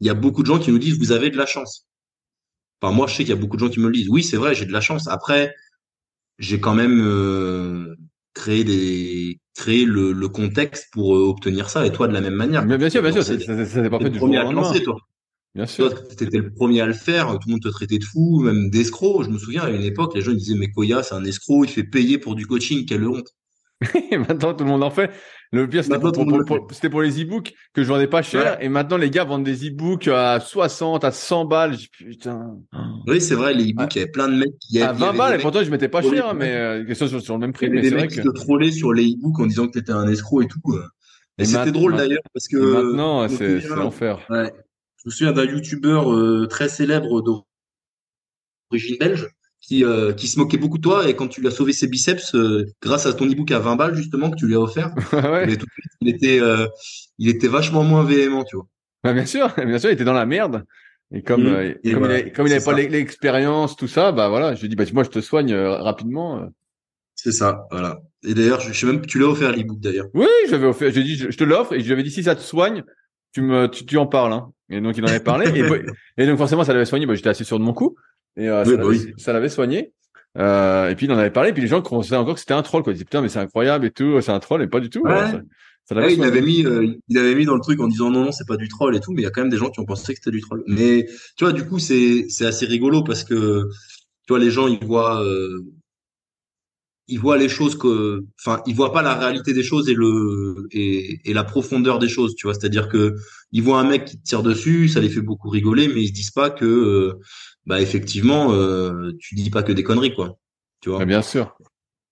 Il y a beaucoup de gens qui nous disent vous avez de la chance. Enfin, moi, je sais qu'il y a beaucoup de gens qui me le disent. Oui, c'est vrai, j'ai de la chance. Après, j'ai quand même euh, créé des créé le, le contexte pour euh, obtenir ça. Et toi, de la même manière. Mais bien sûr, bien sûr, ça n'est pas fait du jour au lendemain. toi. Bien sûr. Toi, t'étais le premier à le faire. Tout le monde te traitait de fou, même d'escroc. Je me souviens, à une époque, les gens disaient, mais Koya, c'est un escroc, il fait payer pour du coaching, quelle honte. et *laughs* maintenant, tout le monde en fait. Le pire, c'était pour, les e-books que je vendais pas cher. Et maintenant, les gars vendent des e-books à 60, à 100 balles. putain. Oui, c'est vrai, les e-books, il y avait plein de mecs qui À 20 balles, et pourtant, je mettais pas cher, mais euh, sur, sur, le même prix. Il y avait des mecs qui te trollaient sur les e-books en disant que t'étais un escroc et tout. Et, c'était drôle d'ailleurs parce que. maintenant, c'est l'enfer. Ouais. Je me souviens d'un youtubeur euh, très célèbre d'origine belge qui, euh, qui se moquait beaucoup de toi et quand tu lui as sauvé ses biceps euh, grâce à ton e-book à 20 balles justement que tu lui as offert, *laughs* il, était il était vachement moins véhément, tu vois. Bah, bien sûr, *laughs* bien sûr, il était dans la merde. Et comme mmh. comme, il comme, il n'avait pas l'expérience, tout ça, bah voilà, je lui ai dit bah moi je te soigne rapidement. C'est ça, voilà. Et d'ailleurs, je, sais même que tu l'as offert l'e-book d'ailleurs. Oui, j'avais offert. J'ai dit je, te l'offre et je lui avais dit si ça te soigne, tu me tu, tu en parles. Hein. Et donc il en avait parlé. et, *laughs* et, donc forcément ça l'avait soigné. Bah, J'étais assis sur de mon cou et euh, bah ça l'avait soigné. Euh, et puis il en avait parlé. Et puis les gens pensaient encore que c'était un troll. Quoi. Ils disaient putain mais c'est incroyable et tout. C'est un troll et pas du tout. ça, ça il avait mis, euh, il avait mis dans le truc en disant non non c'est pas du troll et tout. Mais il y a quand même des gens qui ont pensé que c'était du troll. Mais tu vois du coup c'est c'est assez rigolo parce que tu vois les gens ils voient euh, il voit les choses que, enfin, il voit pas la réalité des choses et le et, et la profondeur des choses, tu vois. C'est-à-dire que il voit un mec qui tire dessus, ça les fait beaucoup rigoler, mais ils se disent pas que, euh, bah effectivement, euh, tu dis pas que des conneries, quoi. Tu vois. bien sûr.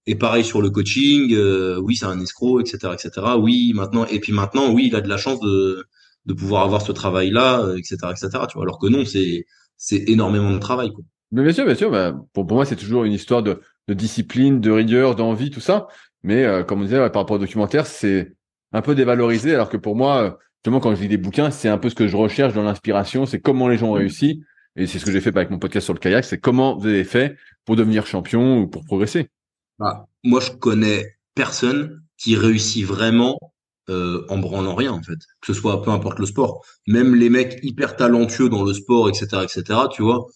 Et pareil sur le coaching, euh, oui, c'est un escroc, etc., etc. Oui, maintenant, et puis maintenant, oui, il a de la chance de de pouvoir avoir ce travail-là, etc., etc. Tu vois. Alors que non, c'est c'est énormément de travail, quoi. Mais bien sûr, bien sûr. Bah, pour, pour moi, c'est toujours une histoire de de discipline, de rigueur, d'envie, tout ça. Mais euh, comme on disait par rapport au documentaire, c'est un peu dévalorisé, alors que pour moi, euh, justement, quand je lis des bouquins, c'est un peu ce que je recherche dans l'inspiration, c'est comment les gens ont réussi. Et c'est ce que j'ai fait avec mon podcast sur le kayak, c'est comment vous avez fait pour devenir champion ou pour progresser. Bah, moi, je connais personne qui réussit vraiment euh, en branlant rien en fait, que ce soit peu importe le sport. Même les mecs hyper talentueux dans le sport, etc., etc. Tu vois,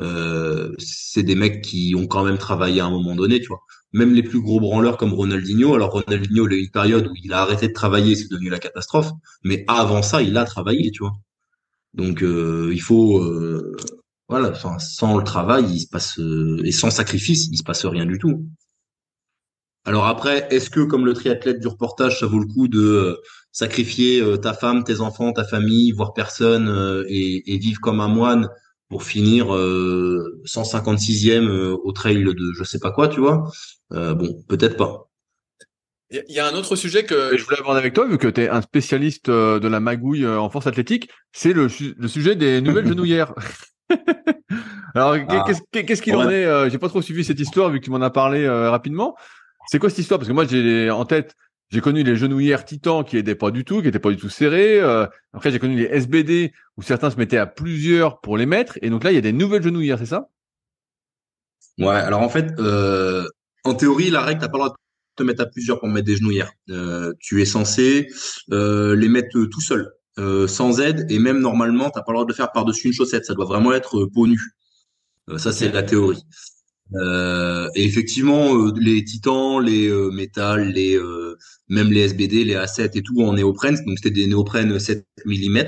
euh, c'est des mecs qui ont quand même travaillé à un moment donné, tu vois. Même les plus gros branleurs comme Ronaldinho. Alors Ronaldinho, il a eu une période où il a arrêté de travailler, c'est devenu la catastrophe. Mais avant ça, il a travaillé, tu vois. Donc euh, il faut, euh, voilà, sans le travail, il se passe et sans sacrifice, il se passe rien du tout. Alors après, est-ce que comme le triathlète du reportage, ça vaut le coup de sacrifier ta femme, tes enfants, ta famille, voir personne et, et vivre comme un moine pour finir euh, 156e euh, au trail de je sais pas quoi, tu vois. Euh, bon, peut-être pas. Il y a un autre sujet que je voulais aborder avec toi, vu que tu es un spécialiste euh, de la magouille en force athlétique, c'est le, le, sujet des *laughs* nouvelles genouillères. *laughs* Alors, ah. qu'est-ce qu'il en est J'ai pas trop suivi cette histoire, vu que tu m'en as parlé rapidement. C'est quoi cette histoire? Parce que moi, j'ai en tête j'ai connu les genouillères Titan qui étaient pas du tout, qui étaient pas du tout serrées. Euh, après, j'ai connu les SBD où certains se mettaient à plusieurs pour les mettre. Et donc là, il y a des nouvelles genouillères, c'est ça? Ouais. Alors en fait, euh, en théorie, la règle, t'as pas le droit de te mettre à plusieurs pour mettre des genouillères. Euh, tu es censé les mettre tout seul, sans aide, et même normalement, t'as pas le droit de le faire par-dessus une chaussette. Ça doit vraiment être peau nue. ça, c'est la théorie. Euh, et effectivement, euh, les titans, les euh, métal, les euh, même les SBD, les A7 et tout en néoprène, donc c'était des néoprènes 7 mm.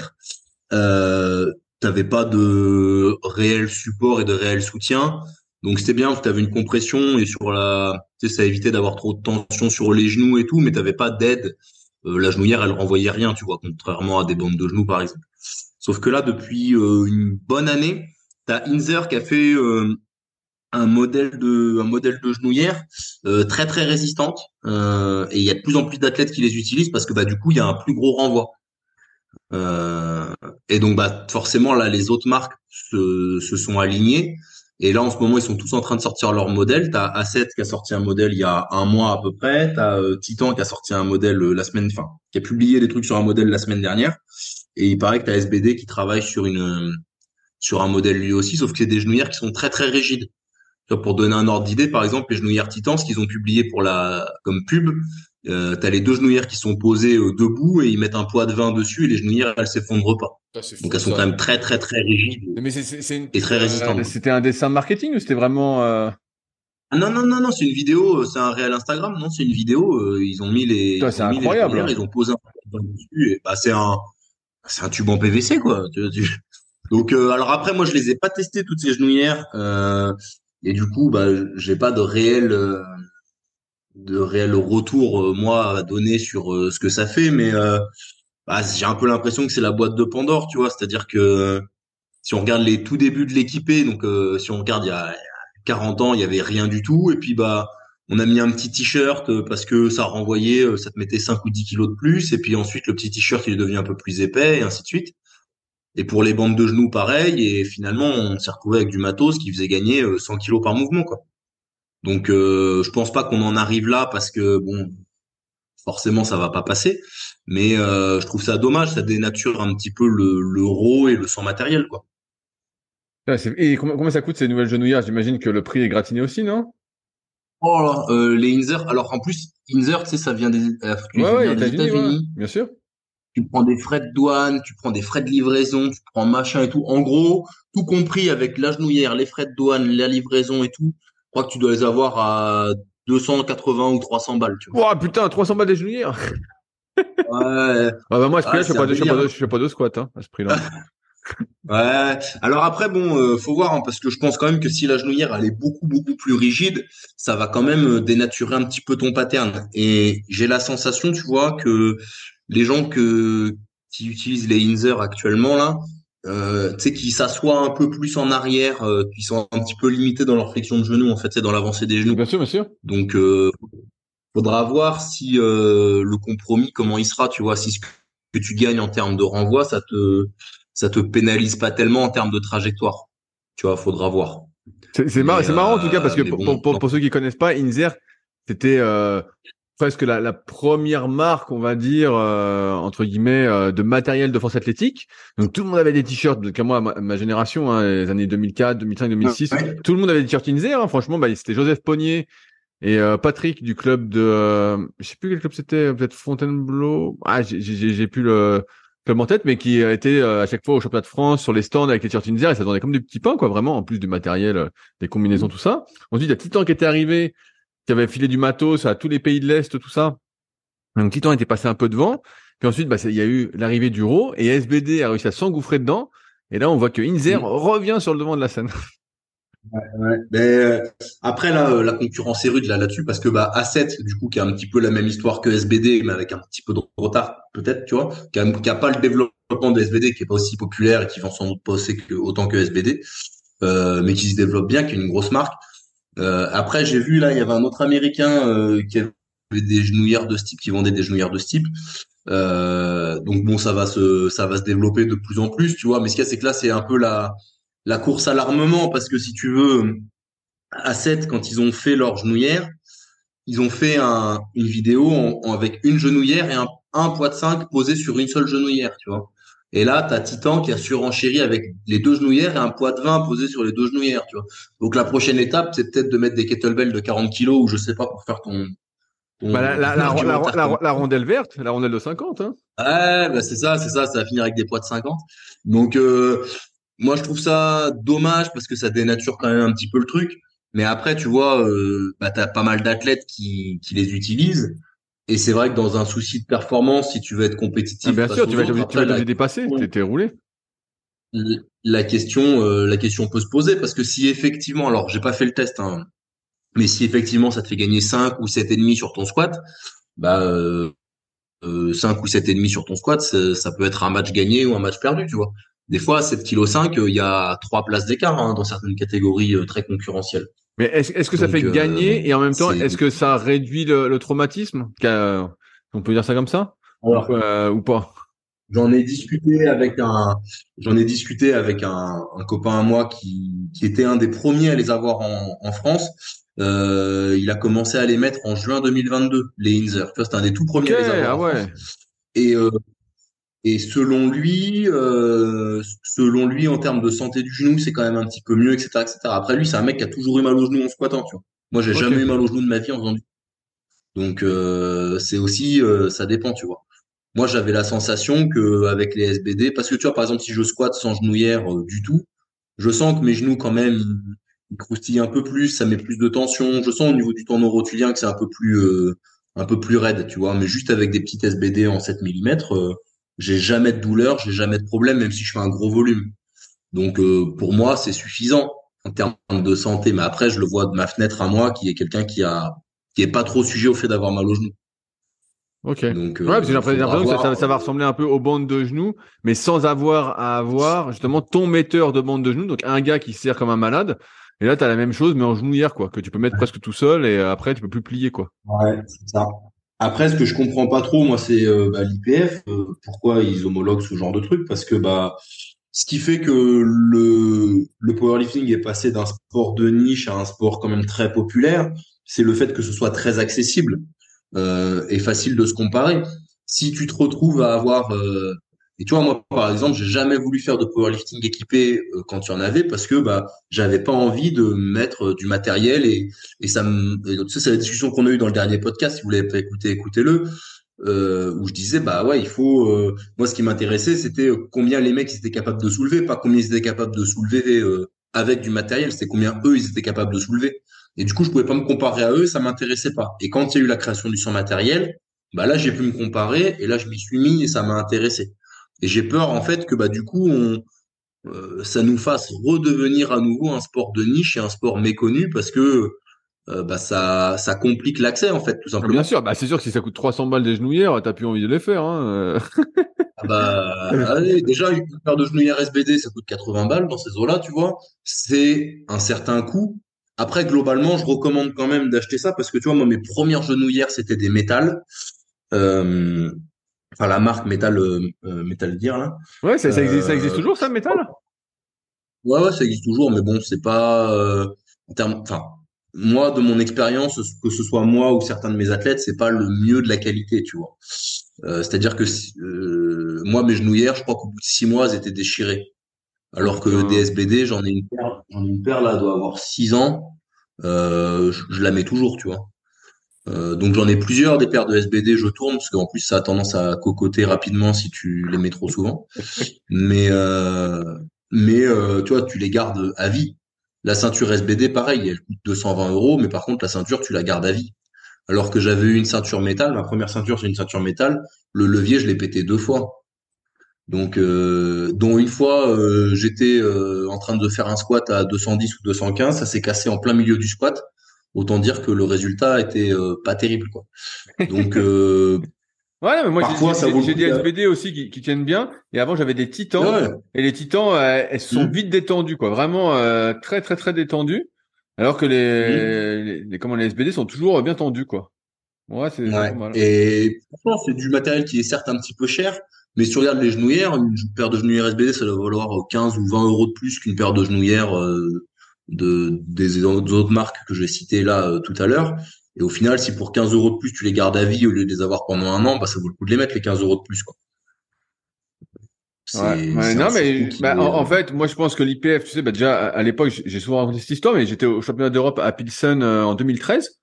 Euh, T'avais pas de réel support et de réel soutien, donc c'était bien, tu avais une compression et sur la, tu sais, ça évitait d'avoir trop de tension sur les genoux et tout, mais t'avais pas d'aide. la genouillère, elle renvoyait rien, tu vois, contrairement à des bandes de genoux par exemple. Sauf que là, depuis une bonne année, t'as Inzer qui a fait un modèle de un modèle de genouillère euh, très très résistante euh, et il y a de plus en plus d'athlètes qui les utilisent parce que bah du coup il y a un plus gros renvoi. Euh, et donc bah forcément là les autres marques se, se sont alignées. Et là en ce moment ils sont tous en train de sortir leur modèle. T'as A7 qui a sorti un modèle il y a un mois à peu près. T'as Titan qui a sorti un modèle la semaine enfin qui a publié des trucs sur un modèle la semaine dernière. Et il paraît que t'as SBD qui travaille sur une sur un modèle lui aussi sauf que c'est des genouillères qui sont très très rigides pour donner un ordre d'idée, par exemple, les genouillères Titan, ce qu'ils ont publié pour la comme pub, euh, t'as les deux genouillères qui sont posées euh, debout et ils mettent un poids de vin dessus et les genouillères elles s'effondrent pas. Ah, fou, Donc elles sont ça. quand même très très très rigides Mais c'est, c'est, c'est une... et très résistantes. Euh, C'était un dessin marketing ou c'était vraiment euh, Ah non non non non, c'est une vidéo, euh, c'est un réel Instagram, non, c'est une vidéo. euh, ils ont mis les, c'est ont mis les incroyable, genouillères, hein. ils ont posé un poids de vin dessus et bah c'est un, c'est un tube en PVC quoi. Tu- tu- *laughs* Donc euh, alors après moi je les ai pas testées toutes ces genouillères euh, et du coup bah j'ai pas de réel euh, de réel retour euh, moi à donner sur euh, ce que ça fait mais bah, j'ai un peu l'impression que c'est la boîte de Pandore tu vois. C'est-à-dire que si on regarde les tout débuts de l'équipé donc si on regarde il y a 40 ans il y avait rien du tout. Et puis bah on a mis un petit t-shirt parce que ça renvoyait ça te mettait 5 ou 10 kilos de plus. Et puis ensuite le petit t-shirt il est devenu un peu plus épais et ainsi de suite et pour les bandes de genoux, pareil. Et finalement, on s'est retrouvé avec du matos qui faisait gagner euh, 100 kilos par mouvement, quoi. Donc, euh, je pense pas qu'on en arrive là parce que bon, forcément, ça va pas passer. Mais euh, je trouve ça dommage. Ça dénature un petit peu le, le raw et le sans matériel, quoi. Et combien, ça coûte ces nouvelles genouillères? J'imagine que le prix est gratiné aussi, non? Oh là, euh, les Inzer. Alors en plus, Inzer, tu sais, ça vient des, euh, Ouais, ouais, des États-Unis, ouais, États-Unis. bien sûr. Tu prends des frais de douane, tu prends des frais de livraison, tu prends machin et tout. En gros, tout compris avec la genouillère, les frais de douane, la livraison et tout, je crois que tu dois les avoir à 280 ou 300 balles, tu vois. Oh putain, 300 balles des genouillères Ouais, *laughs* Ah bah moi, à ce prix-là, fais pas de, je fais pas de squat, hein, à ce prix-là. *laughs* ouais. Alors après, bon, euh, faut voir, hein, parce que je pense quand même que si la genouillère, elle est beaucoup, beaucoup plus rigide, ça va quand même euh, dénaturer un petit peu ton pattern. Et j'ai la sensation, tu vois, que les gens que, qui utilisent les Inzer actuellement, là, euh, tu sais, qui s'assoient un peu plus en arrière, euh, qui sont un petit peu limités dans leur flexion de genou, en fait, c'est dans l'avancée des genoux. bien sûr, bien sûr. Donc, euh, faudra voir si euh, le compromis, comment il sera, tu vois, si ce que tu gagnes en termes de renvoi, ça te, ça te pénalise pas tellement en termes de trajectoire. Tu vois, faudra voir. C'est c'est mar- Mais, c'est marrant en tout cas euh, parce que pour, bon, pour, pour, non. pour ceux qui connaissent pas, Inzer, c'était euh, presque la, la première marque, on va dire, euh, entre guillemets, euh, de matériel de force athlétique. Donc tout le monde avait des t-shirts, donc à moi, ma, ma génération, hein, les années 2004, 2005, 2006, Ouais. tout le monde avait des t-shirts Inzer. Hein, franchement, bah, c'était Joseph Pognier et euh, Patrick du club de, euh, je sais plus quel club c'était, peut-être Fontainebleau. Ah, j'ai- plus le club en tête, mais qui était euh, à chaque fois au championnat de France sur les stands avec les t-shirts Inzer et ça donnait comme des petits pains, quoi, vraiment, en plus du matériel, euh, des combinaisons, tout ça. Ensuite, il y a Titan qui était arrivé, qui avait filé du matos à tous les pays de l'Est, tout ça. Donc Titan était passé un peu devant. Puis ensuite, bah, il y a eu l'arrivée du RAW et SBD a réussi à s'engouffrer dedans. Et là, on voit que Inzer revient sur le devant de la scène. *laughs* Mais euh, après là, euh, la concurrence est rude là là-dessus parce que bah A7 du coup qui a un petit peu la même histoire que SBD mais avec un petit peu de retard peut-être, tu vois, qui a, qui a pas le développement de SBD qui est pas aussi populaire et qui vend sans doute pas aussi que, autant que SBD, euh, mais qui se développe bien, qui est une grosse marque. Euh, après j'ai vu là, il y avait un autre Américain euh, qui avait des genouillères de ce type, qui vendait des genouillères de ce type. Euh, donc bon, ça va se ça va se développer de plus en plus, tu vois. Mais ce qu'il y a, c'est que là, c'est un peu la la course à l'armement parce que si tu veux, à 7 quand ils ont fait leur genouillère, ils ont fait un, une vidéo avec une genouillère et un, un poids de 5 posé sur une seule genouillère, tu vois. Et là, t'as Titan qui a surenchéri avec les deux genouillères et un poids de 20 posé sur les deux genouillères, tu vois. Donc la prochaine étape, c'est peut-être de mettre des kettlebells de 40 kilos ou je sais pas pour faire ton. ton- Bah, la, tu rondelle verte, la rondelle de 50. Hein. Ouais, bah c'est ça, c'est ça, ça va finir avec des poids de 50. Donc euh, moi je trouve ça dommage parce que ça dénature quand même un petit peu le truc. Mais après, tu vois, euh, bah t'as pas mal d'athlètes qui, qui les utilisent. Et c'est vrai que dans un souci de performance, si tu veux être compétitif, Ah, bien face sûr, aux tu vas autres, tu vas de dépasser. Ouais. T'es roulé. la, la question, euh, la question peut se poser parce que si effectivement, alors j'ai pas fait le test, hein, mais si effectivement ça te fait gagner 5 ou 7 et demi sur ton squat, bah euh, euh, 5 ou 7 et demi sur ton squat, ça, peut être un match gagné ou un match perdu, tu vois. Des fois, à 7 kg 5, il y a trois places d'écart hein, dans certaines catégories euh, très concurrentielles. Mais est-ce est-ce que ça Donc, fait euh, gagner et en même temps, est-ce que ça réduit le, le traumatisme On peut dire ça comme ça Alors, Euh, Ou pas J'en ai discuté avec un, j'en ai discuté avec un, un copain à moi qui, qui était un des premiers à les avoir en, en France. Euh, il a commencé à les mettre en juin 2022, les Inzer. Tu vois, c'était un des tout premiers à les avoir. ah ouais. Et euh, et selon lui, euh, selon lui, en termes de santé du genou, c'est quand même un petit peu mieux, etc., etc. Après lui, c'est un mec qui a toujours eu mal au genou en squattant. Tu vois. Moi, j'ai jamais eu mal au genou de ma vie en faisant du. Donc c'est aussi ça dépend, tu vois. Moi, j'avais la sensation que avec les SBD, parce que tu vois, par exemple, si je squatte sans genouillère du tout, je sens que mes genoux quand même ils croustillent un peu plus, ça met plus de tension. Je sens au niveau du tendon rotulien que c'est un peu plus un peu plus raide, tu vois. Mais juste avec des petites SBD en 7 mm, euh, j'ai jamais de douleur, j'ai jamais de problème, même si je fais un gros volume. Donc euh, pour moi, c'est suffisant en termes de santé. Mais après, je le vois de ma fenêtre à moi, qui est quelqu'un qui a qui est pas trop sujet au fait d'avoir mal aux genoux. Ok. Donc, euh, ouais, parce que j'ai l'impression que ça, ça, va ressembler un peu aux bandes de genoux, mais sans avoir à avoir justement ton metteur de bande de genoux, donc un gars qui sert comme un malade. Et là, tu as la même chose, mais en genouillère, quoi, que tu peux mettre presque tout seul et après, tu peux plus plier, quoi. Ouais, c'est ça. Après, ce que je comprends pas trop, moi, c'est euh, bah, l'IPF. Euh, pourquoi ils homologuent ce genre de truc Parce que bah, ce qui fait que le, le powerlifting est passé d'un sport de niche à un sport quand même très populaire, c'est le fait que ce soit très accessible euh, et facile de se comparer. Si tu te retrouves à avoir euh, et tu vois, moi, par exemple, j'ai jamais voulu faire de powerlifting équipé euh, quand il y en avait parce que bah j'avais pas envie de mettre euh, du matériel et et ça me tu sais c'est la discussion qu'on a eu dans le dernier podcast. Si vous l'avez pas écouté, écoutez-le. Euh, où je disais bah ouais il faut euh, moi ce qui m'intéressait c'était combien les mecs étaient capables de soulever pas combien ils étaient capables de soulever avec du matériel c'était combien eux ils étaient capables de soulever et du coup je pouvais pas me comparer à eux ça m'intéressait pas et quand il y a eu la création du sans matériel bah là j'ai pu me comparer et là je m'y suis mis et ça m'a intéressé et j'ai peur en fait que bah du coup on euh, ça nous fasse redevenir à nouveau un sport de niche et un sport méconnu parce que euh, bah ça ça complique l'accès en fait tout ah, simplement. Bien sûr, bah c'est sûr que si ça coûte 300 balles des genouillères, t'as plus envie de les faire. Hein. ah bah déjà une paire de genouillères SBD ça coûte 80 balles dans ces eaux-là, tu vois. C'est un certain coût. Après globalement, je recommande quand même d'acheter ça parce que tu vois moi mes premières genouillères c'était des métals. Euh, enfin la marque Metal euh, euh, Metal Gear là. Ouais, ça, existe, ça existe euh, toujours ça, Metal? Ouais, ouais, ça existe toujours, mais bon, c'est pas en termes, enfin, moi, de mon expérience, que ce soit moi ou certains de mes athlètes, c'est pas le mieux de la qualité, tu vois. C'est-à-dire que moi, mes genouillères, je crois qu'au bout de six mois, elles étaient déchirées. Alors que des SBD, j'en ai une paire, j'en ai une paire là, doit avoir six ans. je, je, la mets toujours, tu vois. Euh, donc j'en ai plusieurs des paires de SBD, je tourne parce qu'en plus ça a tendance à cocoter rapidement si tu les mets trop souvent. Mais euh, mais euh, tu vois, tu les gardes à vie. La ceinture SBD, pareil, elle coûte 220 euros, mais par contre la ceinture tu la gardes à vie. Alors que j'avais eu une ceinture métal, ma première ceinture c'est une ceinture métal, le levier je l'ai pété deux fois. Donc, dont une fois, j'étais en train de faire un squat à 210 ou 215, ça s'est cassé en plein milieu du squat autant dire que le résultat était euh, pas terrible quoi. Donc euh, *laughs* Ouais, mais moi j'ai des SBD aussi qui, qui, tiennent bien. Et avant j'avais des titans et les titans euh, elles sont mmh. vite détendues quoi, vraiment très très très détendues. Alors que les, mmh. les, comment les SBD sont toujours bien tendus quoi. Ouais, c'est ouais. Et pourtant c'est du matériel qui est certes un petit peu cher, mais si tu regardes les genouillères, une paire de genouillères SBD ça doit valoir 15 ou 20 euros de plus qu'une paire de genouillères de des autres marques que je vais citer là euh, tout à l'heure. Et au final, si pour 15 euros de plus, tu les gardes à vie au lieu de les avoir pendant un an, bah, ça vaut le coup de les mettre, les 15 euros de plus, quoi. Ouais, non, mais bah, en, fait, moi je pense que l'IPF, tu sais, bah, déjà à, l'époque, j'ai souvent raconté cette histoire, mais j'étais au championnat d'Europe à Pilsen euh, en 2013.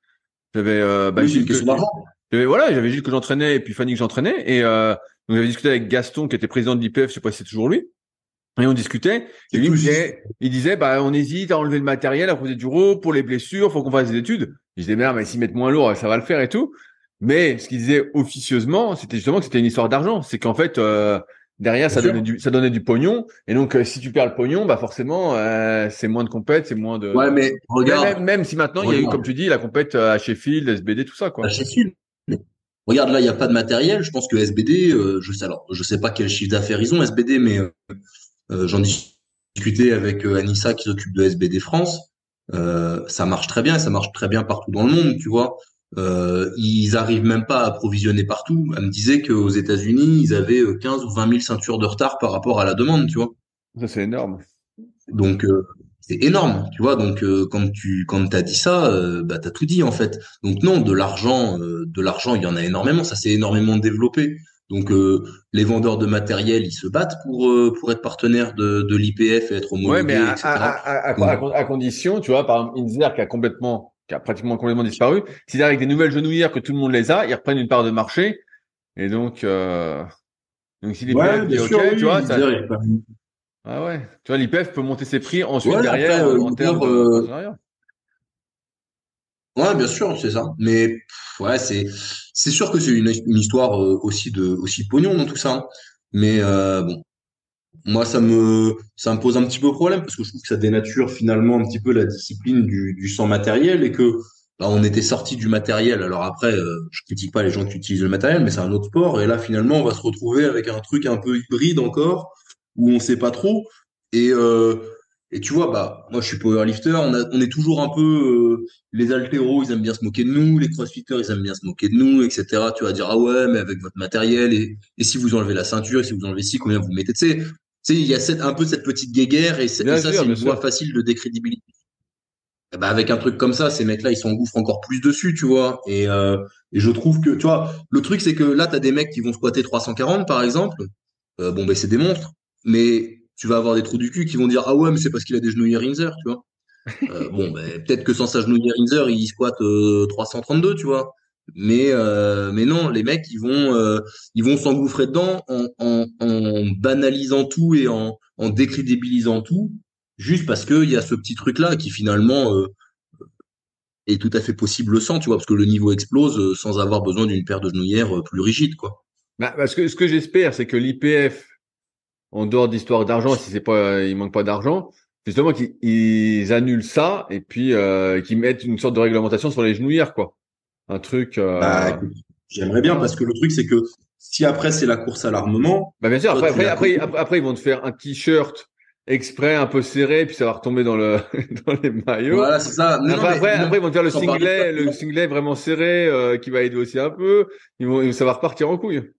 J'avais euh, bah, Gilles que, j'avais voilà, j'avais Gilles que j'entraînais et puis Fanny que j'entraînais et euh, donc j'avais discuté avec Gaston qui était président de l'IPF, je sais pas si c'est toujours lui. Et on discutait. Et lui, il disait, il disait, bah, on hésite à enlever le matériel, à poser du row pour les blessures, faut qu'on fasse des études. Je disais, merde, mais s'ils mettent moins lourd, ça va le faire et tout. Mais ce qu'il disait officieusement, c'était justement que c'était une histoire d'argent. C'est qu'en fait, euh, derrière, ça donnait, du, ça donnait du pognon. Et donc, euh, si tu perds le pognon, bah forcément, euh, c'est moins de compète, c'est moins de. Ouais, mais regarde. Même, si maintenant, il y a eu, comme tu dis, la compète à Sheffield, SBD, tout ça, quoi. À Sheffield. Regarde, là, il n'y a pas de matériel. Je pense que SBD, je sais alors, je sais pas quel chiffre d'affaires ils ont SBD, mais euh, j'en discuté avec euh, Anissa qui s'occupe de SBD France. Euh, ça marche très bien, ça marche très bien partout dans le monde, tu vois. Euh, ils arrivent même pas à approvisionner partout. Elle me disait qu'aux États-Unis, ils avaient 15 ou 20 000 ceintures de retard par rapport à la demande, tu vois. Ça c'est énorme. Donc euh, c'est énorme, tu vois. Donc quand tu quand t'as dit ça, euh, bah t'as tout dit en fait. Donc non, de l'argent, de l'argent, il y en a énormément. Ça s'est énormément développé. Donc euh, les vendeurs de matériel, ils se battent pour euh, pour être partenaires de, de l'IPF et être homologués, ouais, mais à, à, à, à, condition, tu vois, par exemple, Inzer qui a complètement qui a pratiquement complètement disparu. C'est avec des nouvelles genouillères que tout le monde les a, ils reprennent une part de marché. Et donc, euh, donc si l'IPF dit OK, tu vois, ça... Ah ouais, tu vois, l'IPF peut monter ses prix ensuite derrière en termes de Ouais, bien sûr, c'est ça. Mais ouais, c'est c'est sûr que c'est une, une, histoire euh, aussi de aussi pognon dans tout ça. Hein. Mais euh, bon, moi ça me ça me pose un petit peu problème parce que je trouve que ça dénature finalement un petit peu la discipline du du sans matériel et que bah, on était sorti du matériel. Alors après, euh, je critique pas les gens qui utilisent le matériel, mais c'est un autre sport. Et là, finalement, on va se retrouver avec un truc un peu hybride encore où on sait pas trop. Et euh, et tu vois, bah, moi, je suis powerlifter. On, a, on est toujours un peu euh, les altéros, ils aiment bien se moquer de nous, les crossfitters, ils aiment bien se moquer de nous, etc. Tu vas dire ah ouais, mais avec votre matériel et, et si vous enlevez la ceinture, et si vous enlevez ci, combien vous mettez Tu sais, tu sais, il y a cette, un peu cette petite guéguerre et, ça, c'est une voie facile de décrédibilité. bah, avec un truc comme ça, ces mecs-là, ils s'engouffrent encore plus dessus, tu vois. Et, euh, et je trouve que, tu vois, le truc, c'est que là, tu as des mecs qui vont squatter 340, par exemple. Euh, bon, ben, c'est des monstres. Mais tu vas avoir des trous du cul qui vont dire ah ouais mais c'est parce qu'il a des genouillères Inzer, tu vois. *laughs* Euh, bon ben peut-être que sans sa genouillère Inzer il squatte 332, euh, tu vois. Mais euh, mais non, les mecs ils vont ils vont s'engouffrer dedans en, en, en, banalisant tout et en, en décrédibilisant tout juste parce que il y a ce petit truc là qui finalement est tout à fait possible sans, tu vois, parce que le niveau explose sans avoir besoin d'une paire de genouillères plus rigide, quoi. Bah, parce que ce que j'espère, c'est que l'IPF en dehors d'histoire d'argent, si c'est pas, il manque pas d'argent, justement qu'ils annulent ça et puis euh, qu'ils mettent une sorte de réglementation sur les genouillères, quoi. Un truc. Euh... Bah, J'aimerais bien parce que le truc c'est que si après c'est la course à l'armement. Bah bien sûr. Après, après, après, après, ils vont te faire un t-shirt exprès un peu serré puis ça va retomber dans le *laughs* dans les maillots. Voilà, c'est ça. après, après, ils vont te faire le singlet, le singlet vraiment serré euh, qui va aider aussi un peu. Ils vont, ça va repartir en couille.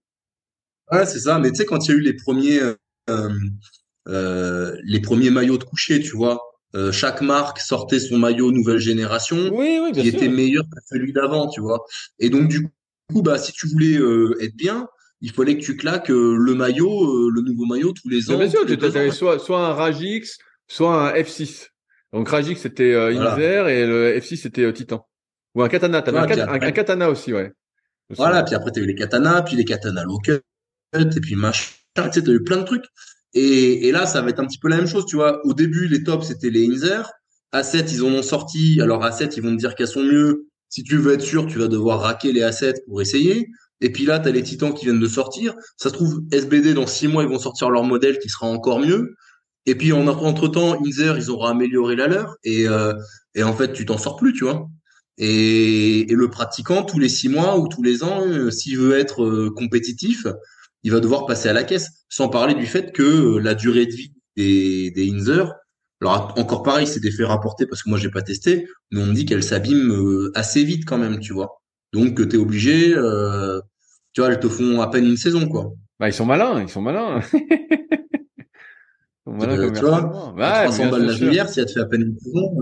Ouais, c'est ça. Mais tu sais, quand il y a eu les premiers, euh, euh, les premiers maillots de coucher, tu vois. Euh, chaque marque sortait son maillot nouvelle génération qui était meilleur que celui d'avant, tu vois. Et donc du coup, bah si tu voulais être bien, il fallait que tu claques le maillot, le nouveau maillot tous les ans. Bien sûr, tu avais soit, soit un Ragix, soit un F6. Donc Ragix c'était euh, et le F6 c'était Titan. Ou un Katana, un, Katana aussi, ouais. Voilà, puis après tu as eu les Katana, puis les Katana low et puis machin tu sais, as eu plein de trucs. Et, et, là, ça va être un petit peu la même chose, tu vois. Au début, les tops, c'était les Inzer. A7, ils en ont sorti. Alors, A7, ils vont te dire qu'elles sont mieux. Si tu veux être sûr, tu vas devoir raquer les A7 pour essayer. Et puis là, tu as les Titans qui viennent de sortir. Ça se trouve, SBD, dans six mois, ils vont sortir leur modèle qui sera encore mieux. Et puis, en, entre-temps, Inzer, ils auront amélioré la leur. Et, euh, et en fait, tu t'en sors plus, tu vois. Et, et, le pratiquant, tous les six mois ou tous les ans, euh, s'il veut être euh, compétitif, il va devoir passer à la caisse. Sans parler du fait que euh, la durée de vie des, des Inzer, alors encore pareil, c'est des faits rapportés parce que moi j'ai pas testé, mais on me dit qu'elles s'abîment euh, assez vite quand même, tu vois. Donc tu es obligé, euh, tu vois, elles te font à peine une saison, quoi. Bah ils sont malins, ils sont malins. *laughs* Voilà, tu vois, ouais, 300 balles la juillet, si elle te fait à peine une saison,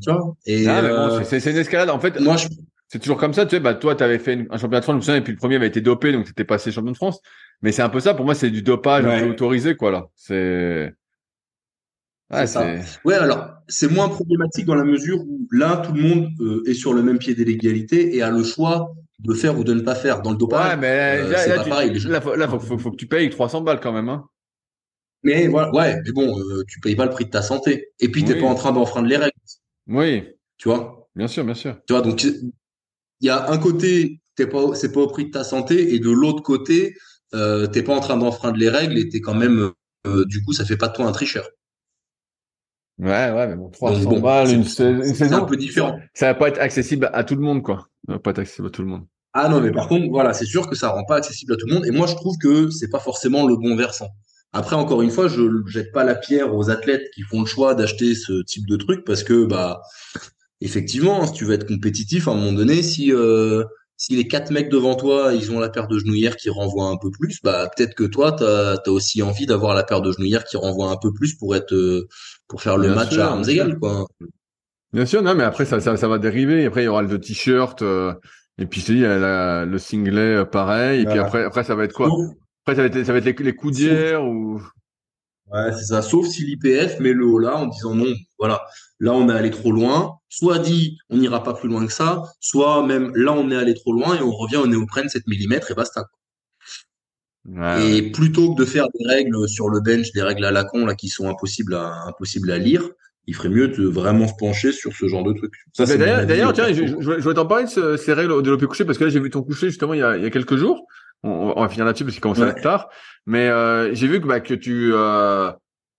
tu vois. Et bon, c'est une escalade. En fait, moi, je... c'est toujours comme ça. Tu sais, bah toi, tu avais fait un championnat de France, et puis le premier avait été dopé, donc t'étais passé champion de France. Mais c'est un peu ça. Pour moi, c'est du dopage autorisé, quoi, là. C'est. Ouais, c'est. Ouais, alors, c'est moins problématique dans la mesure où là, tout le monde euh, est sur le même pied d'égalité et a le choix de faire ou de ne pas faire. Dans le dopage, ouais, mais euh, c'est pas pareil. Là, faut, faut, que tu payes 300 balles quand même, hein. Mais voilà, ouais, mais bon, euh, tu payes pas le prix de ta santé. Et puis, tu t'es pas en train d'enfreindre les règles. Oui. Tu vois? Bien sûr, bien sûr. Tu vois, donc, il y a un côté, t'es pas, c'est pas au prix de ta santé, et de l'autre côté, euh, t'es pas en train d'enfreindre les règles et t'es quand même, euh, du coup, ça fait pas de toi un tricheur. Ouais, ouais, mais bon, 300 balles, une, saison, un peu différent. Ça va pas être accessible à tout le monde, quoi. Ça va pas être accessible à tout le monde. Ah non, mais par contre, voilà, c'est sûr que ça rend pas accessible à tout le monde. Et moi, je trouve que c'est pas forcément le bon versant. Après, encore une fois, je jette pas la pierre aux athlètes qui font le choix d'acheter ce type de truc parce que, bah, effectivement, si tu veux être compétitif, à un moment donné, si euh, si les quatre mecs devant toi, ils ont la paire de genouillères qui renvoie un peu plus, bah peut-être que toi, tu as, aussi envie d'avoir la paire de genouillères qui renvoie un peu plus pour être euh, pour faire le match à armes égales, quoi. Bien sûr, non, mais après ça, ça, va dériver. Après, il y aura le t-shirt, euh, et puis il y a le singlet pareil. Et puis après, après, ça va être quoi? Après, ça va être, ça va être les, les coudières ou. Ouais, c'est ça. Sauf si l'IPF met le haut là en disant non, voilà, là on est allé trop loin. Soit dit on n'ira pas plus loin que ça, soit même là on est allé trop loin et on revient au néoprène 7 mm et basta. et plutôt que de faire des règles sur le bench, des règles à la con là qui sont impossibles à, impossibles à lire, il ferait mieux de vraiment se pencher sur ce genre de truc. D'ailleurs, tiens, je, je, voulais t'en parler de ces règles au développé couché parce que là j'ai vu ton coucher justement il y a, il y a quelques jours. On, va finir là-dessus parce qu'il commence à être tard. Mais euh, j'ai vu que, bah, que tu euh,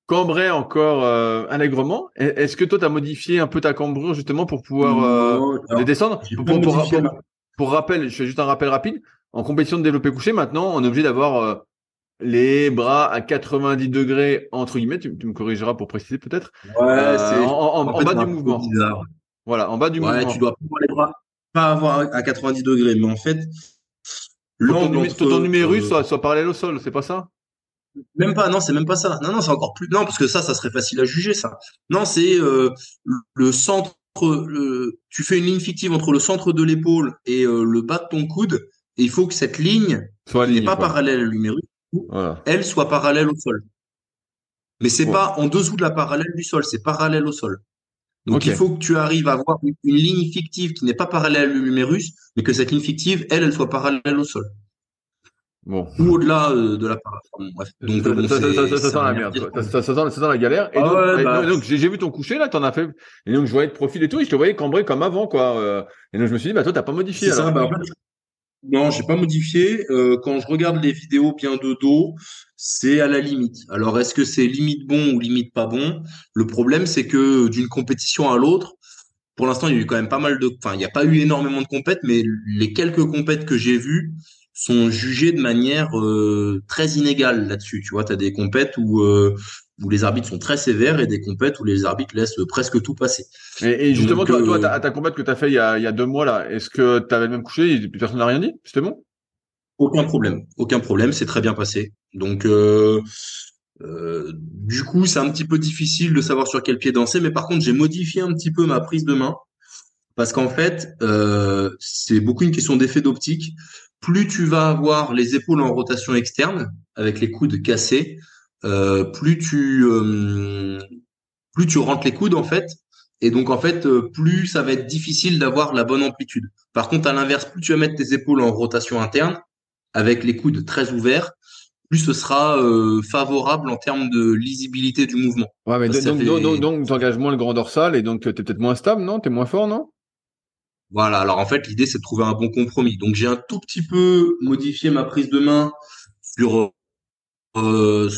cambrais encore euh, allègrement. Est-ce que toi, tu as modifié un peu ta cambrure justement pour pouvoir euh, descendre? Pour, pour, pour, rappel, je fais juste un rappel rapide. En compétition de développé couché, maintenant, on est obligé d'avoir euh, les bras à 90 degrés entre guillemets. Tu, me corrigeras pour préciser peut-être. Ouais, c'est en, en, bas du mouvement. Voilà, en bas du ouais, mouvement. tu dois pas avoir les bras pas avoir à 90 degrés, mais en fait, ton, ton numérus soit, soit parallèle au sol, c'est pas ça? Même pas, non, c'est même pas ça. Non, non, c'est encore plus. Non, parce que ça, ça serait facile à juger, ça. Non, c'est euh, le centre. Le... Tu fais une ligne fictive entre le centre de l'épaule et euh, le bas de ton coude, et il faut que cette ligne n'est pas parallèle à l'humérus, elle soit parallèle au sol. Mais c'est pas en dessous de la parallèle du sol, c'est parallèle au sol. Donc il faut que tu arrives à avoir une, ligne fictive qui n'est pas parallèle à l'humérus, mais que cette ligne fictive, elle, elle soit parallèle au sol. Bon. Ou au-delà euh, de la parallèle. Bref. Donc, ça, ça, ça, sent la merde. Ça, sent, ça sent la galère. Et ah bah. donc, j'ai vu ton coucher là, t'en as fait. Et donc je voyais le profil et tout, et je te voyais cambrer comme avant, quoi. Euh. Et donc je me suis dit, bah toi t'as pas modifié. Ça, bah, non, j'ai pas modifié. Euh, quand je regarde les vidéos bien de dos, c'est à la limite. Alors, est-ce que c'est limite bon ou limite pas bon? Le problème, c'est que d'une compétition à l'autre, pour l'instant, il y a eu quand même pas mal de. Enfin, il n'y a pas eu énormément de compètes, mais les quelques compètes que j'ai vues sont jugées de manière euh, très inégale là-dessus. Tu vois, tu as des compètes où euh, où les arbitres sont très sévères et des compètes où les arbitres laissent presque tout passer. Et, justement, toi, toi, ta, ta compète que tu as fait il y a, il y a deux mois là, est-ce que tu avais le même coucher et personne n'a rien dit? C'était bon? Aucun problème, aucun problème, c'est très bien passé. Donc euh, euh, du coup, c'est un petit peu difficile de savoir sur quel pied danser, mais par contre, j'ai modifié un petit peu ma prise de main parce qu'en fait, euh, c'est beaucoup une question d'effet d'optique. Plus tu vas avoir les épaules en rotation externe avec les coudes cassés, euh, plus tu euh, plus tu rentres les coudes en fait, et donc en fait euh, plus ça va être difficile d'avoir la bonne amplitude. Par contre à l'inverse, plus tu vas mettre tes épaules en rotation interne avec les coudes très ouverts, plus ce sera favorable en termes de lisibilité du mouvement. Ouais, mais donc, donc, donc, donc, moins le grand dorsal et donc tu es peut-être moins stable, non? Tu es moins fort, non? Voilà, alors en fait l'idée c'est de trouver un bon compromis. Donc j'ai un tout petit peu modifié ma prise de main sur euh,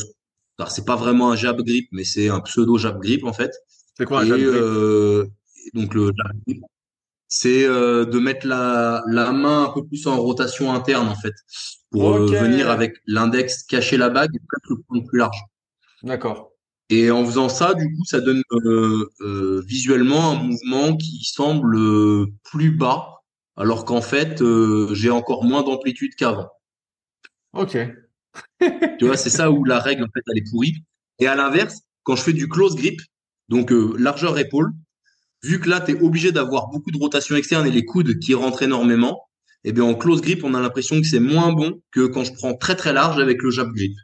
alors c'est pas vraiment un jab grip, mais c'est un pseudo jab grip en fait. C'est quoi un jab grip euh, Donc le jab grip, c'est euh, de mettre la, la main un peu plus en rotation interne en fait, pour euh, venir avec l'index cacher la bague et peut-être le point plus large. D'accord. Et en faisant ça, du coup, ça donne euh, visuellement un mouvement qui semble plus bas, alors qu'en fait, j'ai encore moins d'amplitude qu'avant. Ok tu vois, c'est ça où la règle, en fait, elle est pourrie. Et à l'inverse, quand je fais du close grip, donc euh, largeur épaule, vu que là, tu es obligé d'avoir beaucoup de rotation externe et les coudes qui rentrent énormément, eh bien, en close grip, on a l'impression que c'est moins bon que quand je prends très très large avec le jab grip.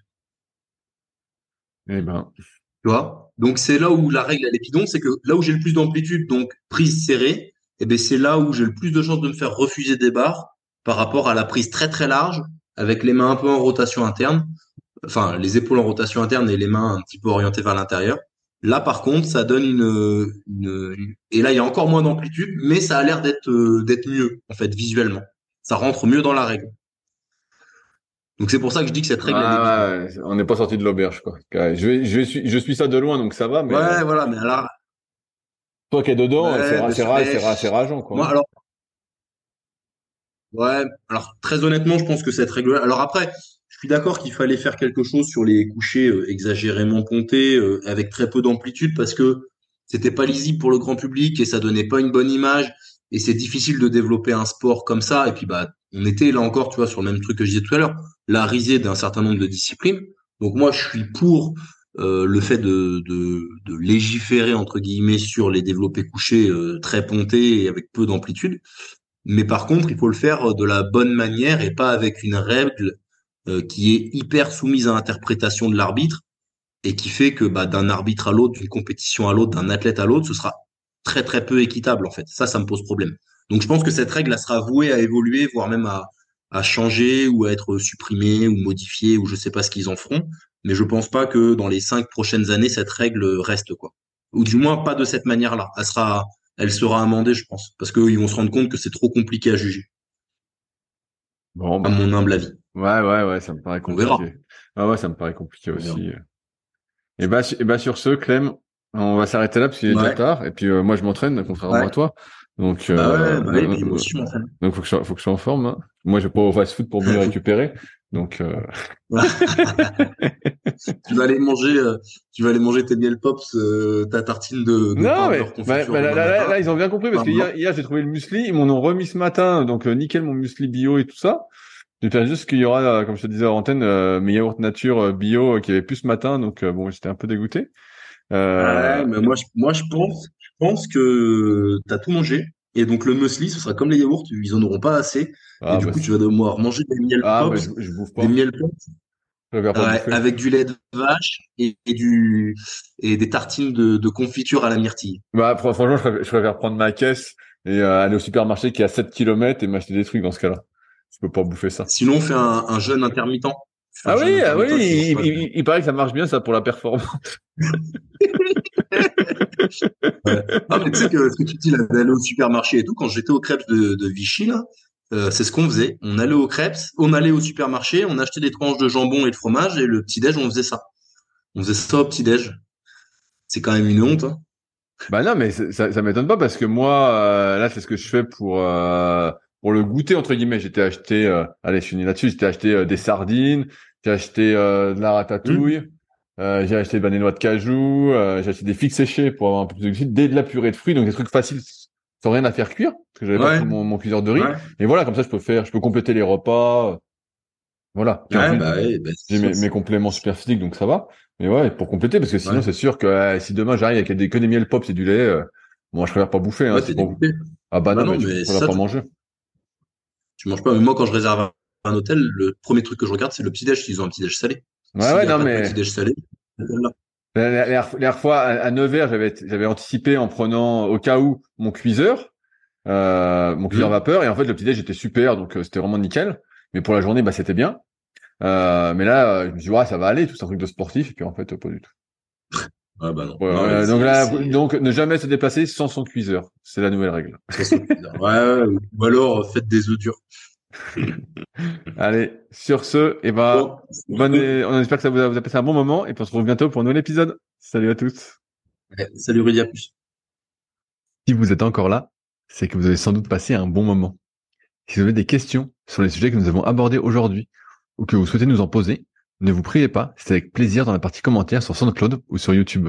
Eh ben. Tu vois? Donc, c'est là où la règle, elle est bidon, c'est que là où j'ai le plus d'amplitude, donc prise serrée, eh bien, c'est là où j'ai le plus de chances de me faire refuser des barres par rapport à la prise très très large avec les mains un peu en rotation interne, enfin les épaules en rotation interne et les mains un petit peu orientées vers l'intérieur. Là, par contre, ça donne une, une, et là il y a encore moins d'amplitude, mais ça a l'air d'être euh, d'être mieux en fait visuellement. Ça rentre mieux dans la règle. Donc c'est pour ça que je dis que cette règle. Ah, on n'est pas sorti de l'auberge quoi. Je, je suis je suis ça de loin donc ça va. Mais... Ouais voilà mais alors. Toi qui es dedans, c'est rageant quoi. Moi, alors Ouais, alors très honnêtement, je pense que cette règle. Alors après, je suis d'accord qu'il fallait faire quelque chose sur les couchers euh, exagérément pontés, euh, avec très peu d'amplitude, parce que c'était pas lisible pour le grand public et ça donnait pas une bonne image. Et c'est difficile de développer un sport comme ça. Et puis bah, on était là encore, tu vois, sur le même truc que je disais tout à l'heure, la risée d'un certain nombre de disciplines. Donc moi, je suis pour euh, le fait de, légiférer entre guillemets sur les développés couchés très pontés et avec peu d'amplitude. Mais par contre, il faut le faire de la bonne manière et pas avec une règle euh, qui est hyper soumise à l'interprétation de l'arbitre et qui fait que bah, d'un arbitre à l'autre, d'une compétition à l'autre, d'un athlète à l'autre, ce sera très très peu équitable en fait. Ça, ça me pose problème. Donc je pense que cette règle, elle sera vouée à évoluer, voire même à, changer ou à être supprimée ou modifiée ou je sais pas ce qu'ils en feront. Mais je pense pas que dans les cinq prochaines années, cette règle reste quoi. Ou du moins pas de cette manière-là. Elle sera, elle sera amendée, je pense, parce qu'ils vont se rendre compte que c'est trop compliqué à juger. Bon, À bah, mon humble avis. ouais, ouais, ouais, ça me paraît On verra. compliqué. Ah ouais, ça me paraît compliqué On verra. aussi. Et bah, et bah sur ce, Clem, on va s'arrêter là parce qu'il est déjà tard. Et puis euh, moi, je m'entraîne, contrairement Ouais. à toi. Donc, Bah euh, ouais, bah ouais, donc, puis moi aussi, je m'entraîne. donc, faut que je, sois- faut que je sois en forme. hein. Moi, je vais pas au fast food pour mieux *laughs* récupérer. Donc, euh, *laughs* tu vas aller manger, euh, tu vas aller manger tes miel pops, euh, ta tartine de, de non, pain mais bah, bah, là, ils ont bien compris parce que Pain hier, j'ai trouvé le muesli, ils m'en ont remis ce matin, donc euh, nickel mon muesli bio et tout ça. J'espère juste qu'il y aura, comme je te disais en antenne, mes yaourts nature bio qui avait plus ce matin, donc bon, j'étais un peu dégoûté. Euh, Ouais, mais moi, je, moi, je pense, je pense que t'as tout mangé. Et donc, le muesli, ce sera comme les yaourts, ils en auront pas assez. ah, et du bah, coup, tu vas devoir manger des miel ah, bah, pops, je, je bouffe pas. des miel pops, avec du lait de vache et, et du, et des tartines de, de confiture à la myrtille. Bah, fr- franchement, je préfère, je préfère prendre ma caisse et euh, aller au supermarché qui est à 7 km et m'acheter des trucs dans ce cas-là. Je peux pas bouffer ça. Sinon, on fait un, un jeûne intermittent. Ah jeûne oui, ah oui, il- il paraît que ça marche bien ça pour la performance. *laughs* Ah, mais tu sais que ce que tu dis d'aller au supermarché et tout, quand j'étais au crêpes de, de Vichy, là, euh, c'est ce qu'on faisait. On allait au crêpes, on allait au supermarché, on achetait des tranches de jambon et de fromage, et le petit-déj, on faisait ça. On faisait ça au petit-déj. C'est quand même une honte. Hein. Bah non, mais ça, ça m'étonne pas parce que moi, euh, là, c'est ce que je fais pour euh, pour le goûter entre guillemets. J'étais acheté, euh, allez, je finis là-dessus. J'étais acheté des sardines, j'ai acheté de la ratatouille, euh, j'ai acheté des noix de cajou, euh, j'ai acheté des figues séchées pour avoir un peu plus de glucides, des de la purée de fruits, donc des trucs faciles sans rien à faire cuire parce que j'avais pas Ouais. pris mon, mon cuiseur de riz. Ouais, Et voilà, comme ça, je peux faire, je peux compléter les repas. euh, Voilà. Ouais, bah, bah, j'ai mes, mes compléments super physiques, donc ça va. Mais ouais, pour compléter, parce que sinon, c'est sûr que euh, si demain j'arrive avec des, que des miel pop et du lait, moi, je préfère pas bouffer. Hein. Ah bah Bah non, non, mais, mais je préfère pas tu- manger. Tu manges pas. Mais moi, quand je réserve un, un hôtel, le premier truc que je regarde, c'est le petit-déj, s'ils ont un petit-déj salé. Ouais, ouais, non, mais la, dernière- fois, à, à Nevers, j'avais, j'avais anticipé en prenant, au cas où, mon cuiseur, euh, mon cuiseur Mhm. vapeur, et en fait, le petit déj était super, donc euh, c'était vraiment nickel. Mais pour la journée, bah, c'était bien. Euh, mais là, euh, je me suis dit, ouais, ça va aller, tout c'est un truc de sportif, et puis en fait, euh, pas du tout. Ouais, bah non. Ouais, Non, ouais, mais donc là, donc ne jamais se déplacer sans son cuiseur. C'est la nouvelle règle. Ouais, ouais, ou alors, faites des œufs durs. *laughs* Allez, sur ce, et ben, Bon. bonne, on espère que ça vous a, vous a passé un bon moment, et puis on se retrouve bientôt pour un nouvel épisode. Salut à tous. Ouais, Salut Rudy, à plus. Si vous êtes encore là, c'est que vous avez sans doute passé un bon moment. Si vous avez des questions sur les sujets que nous avons abordés aujourd'hui, ou que vous souhaitez nous en poser, ne vous privez pas, c'est avec plaisir dans la partie commentaires sur SoundCloud ou sur YouTube.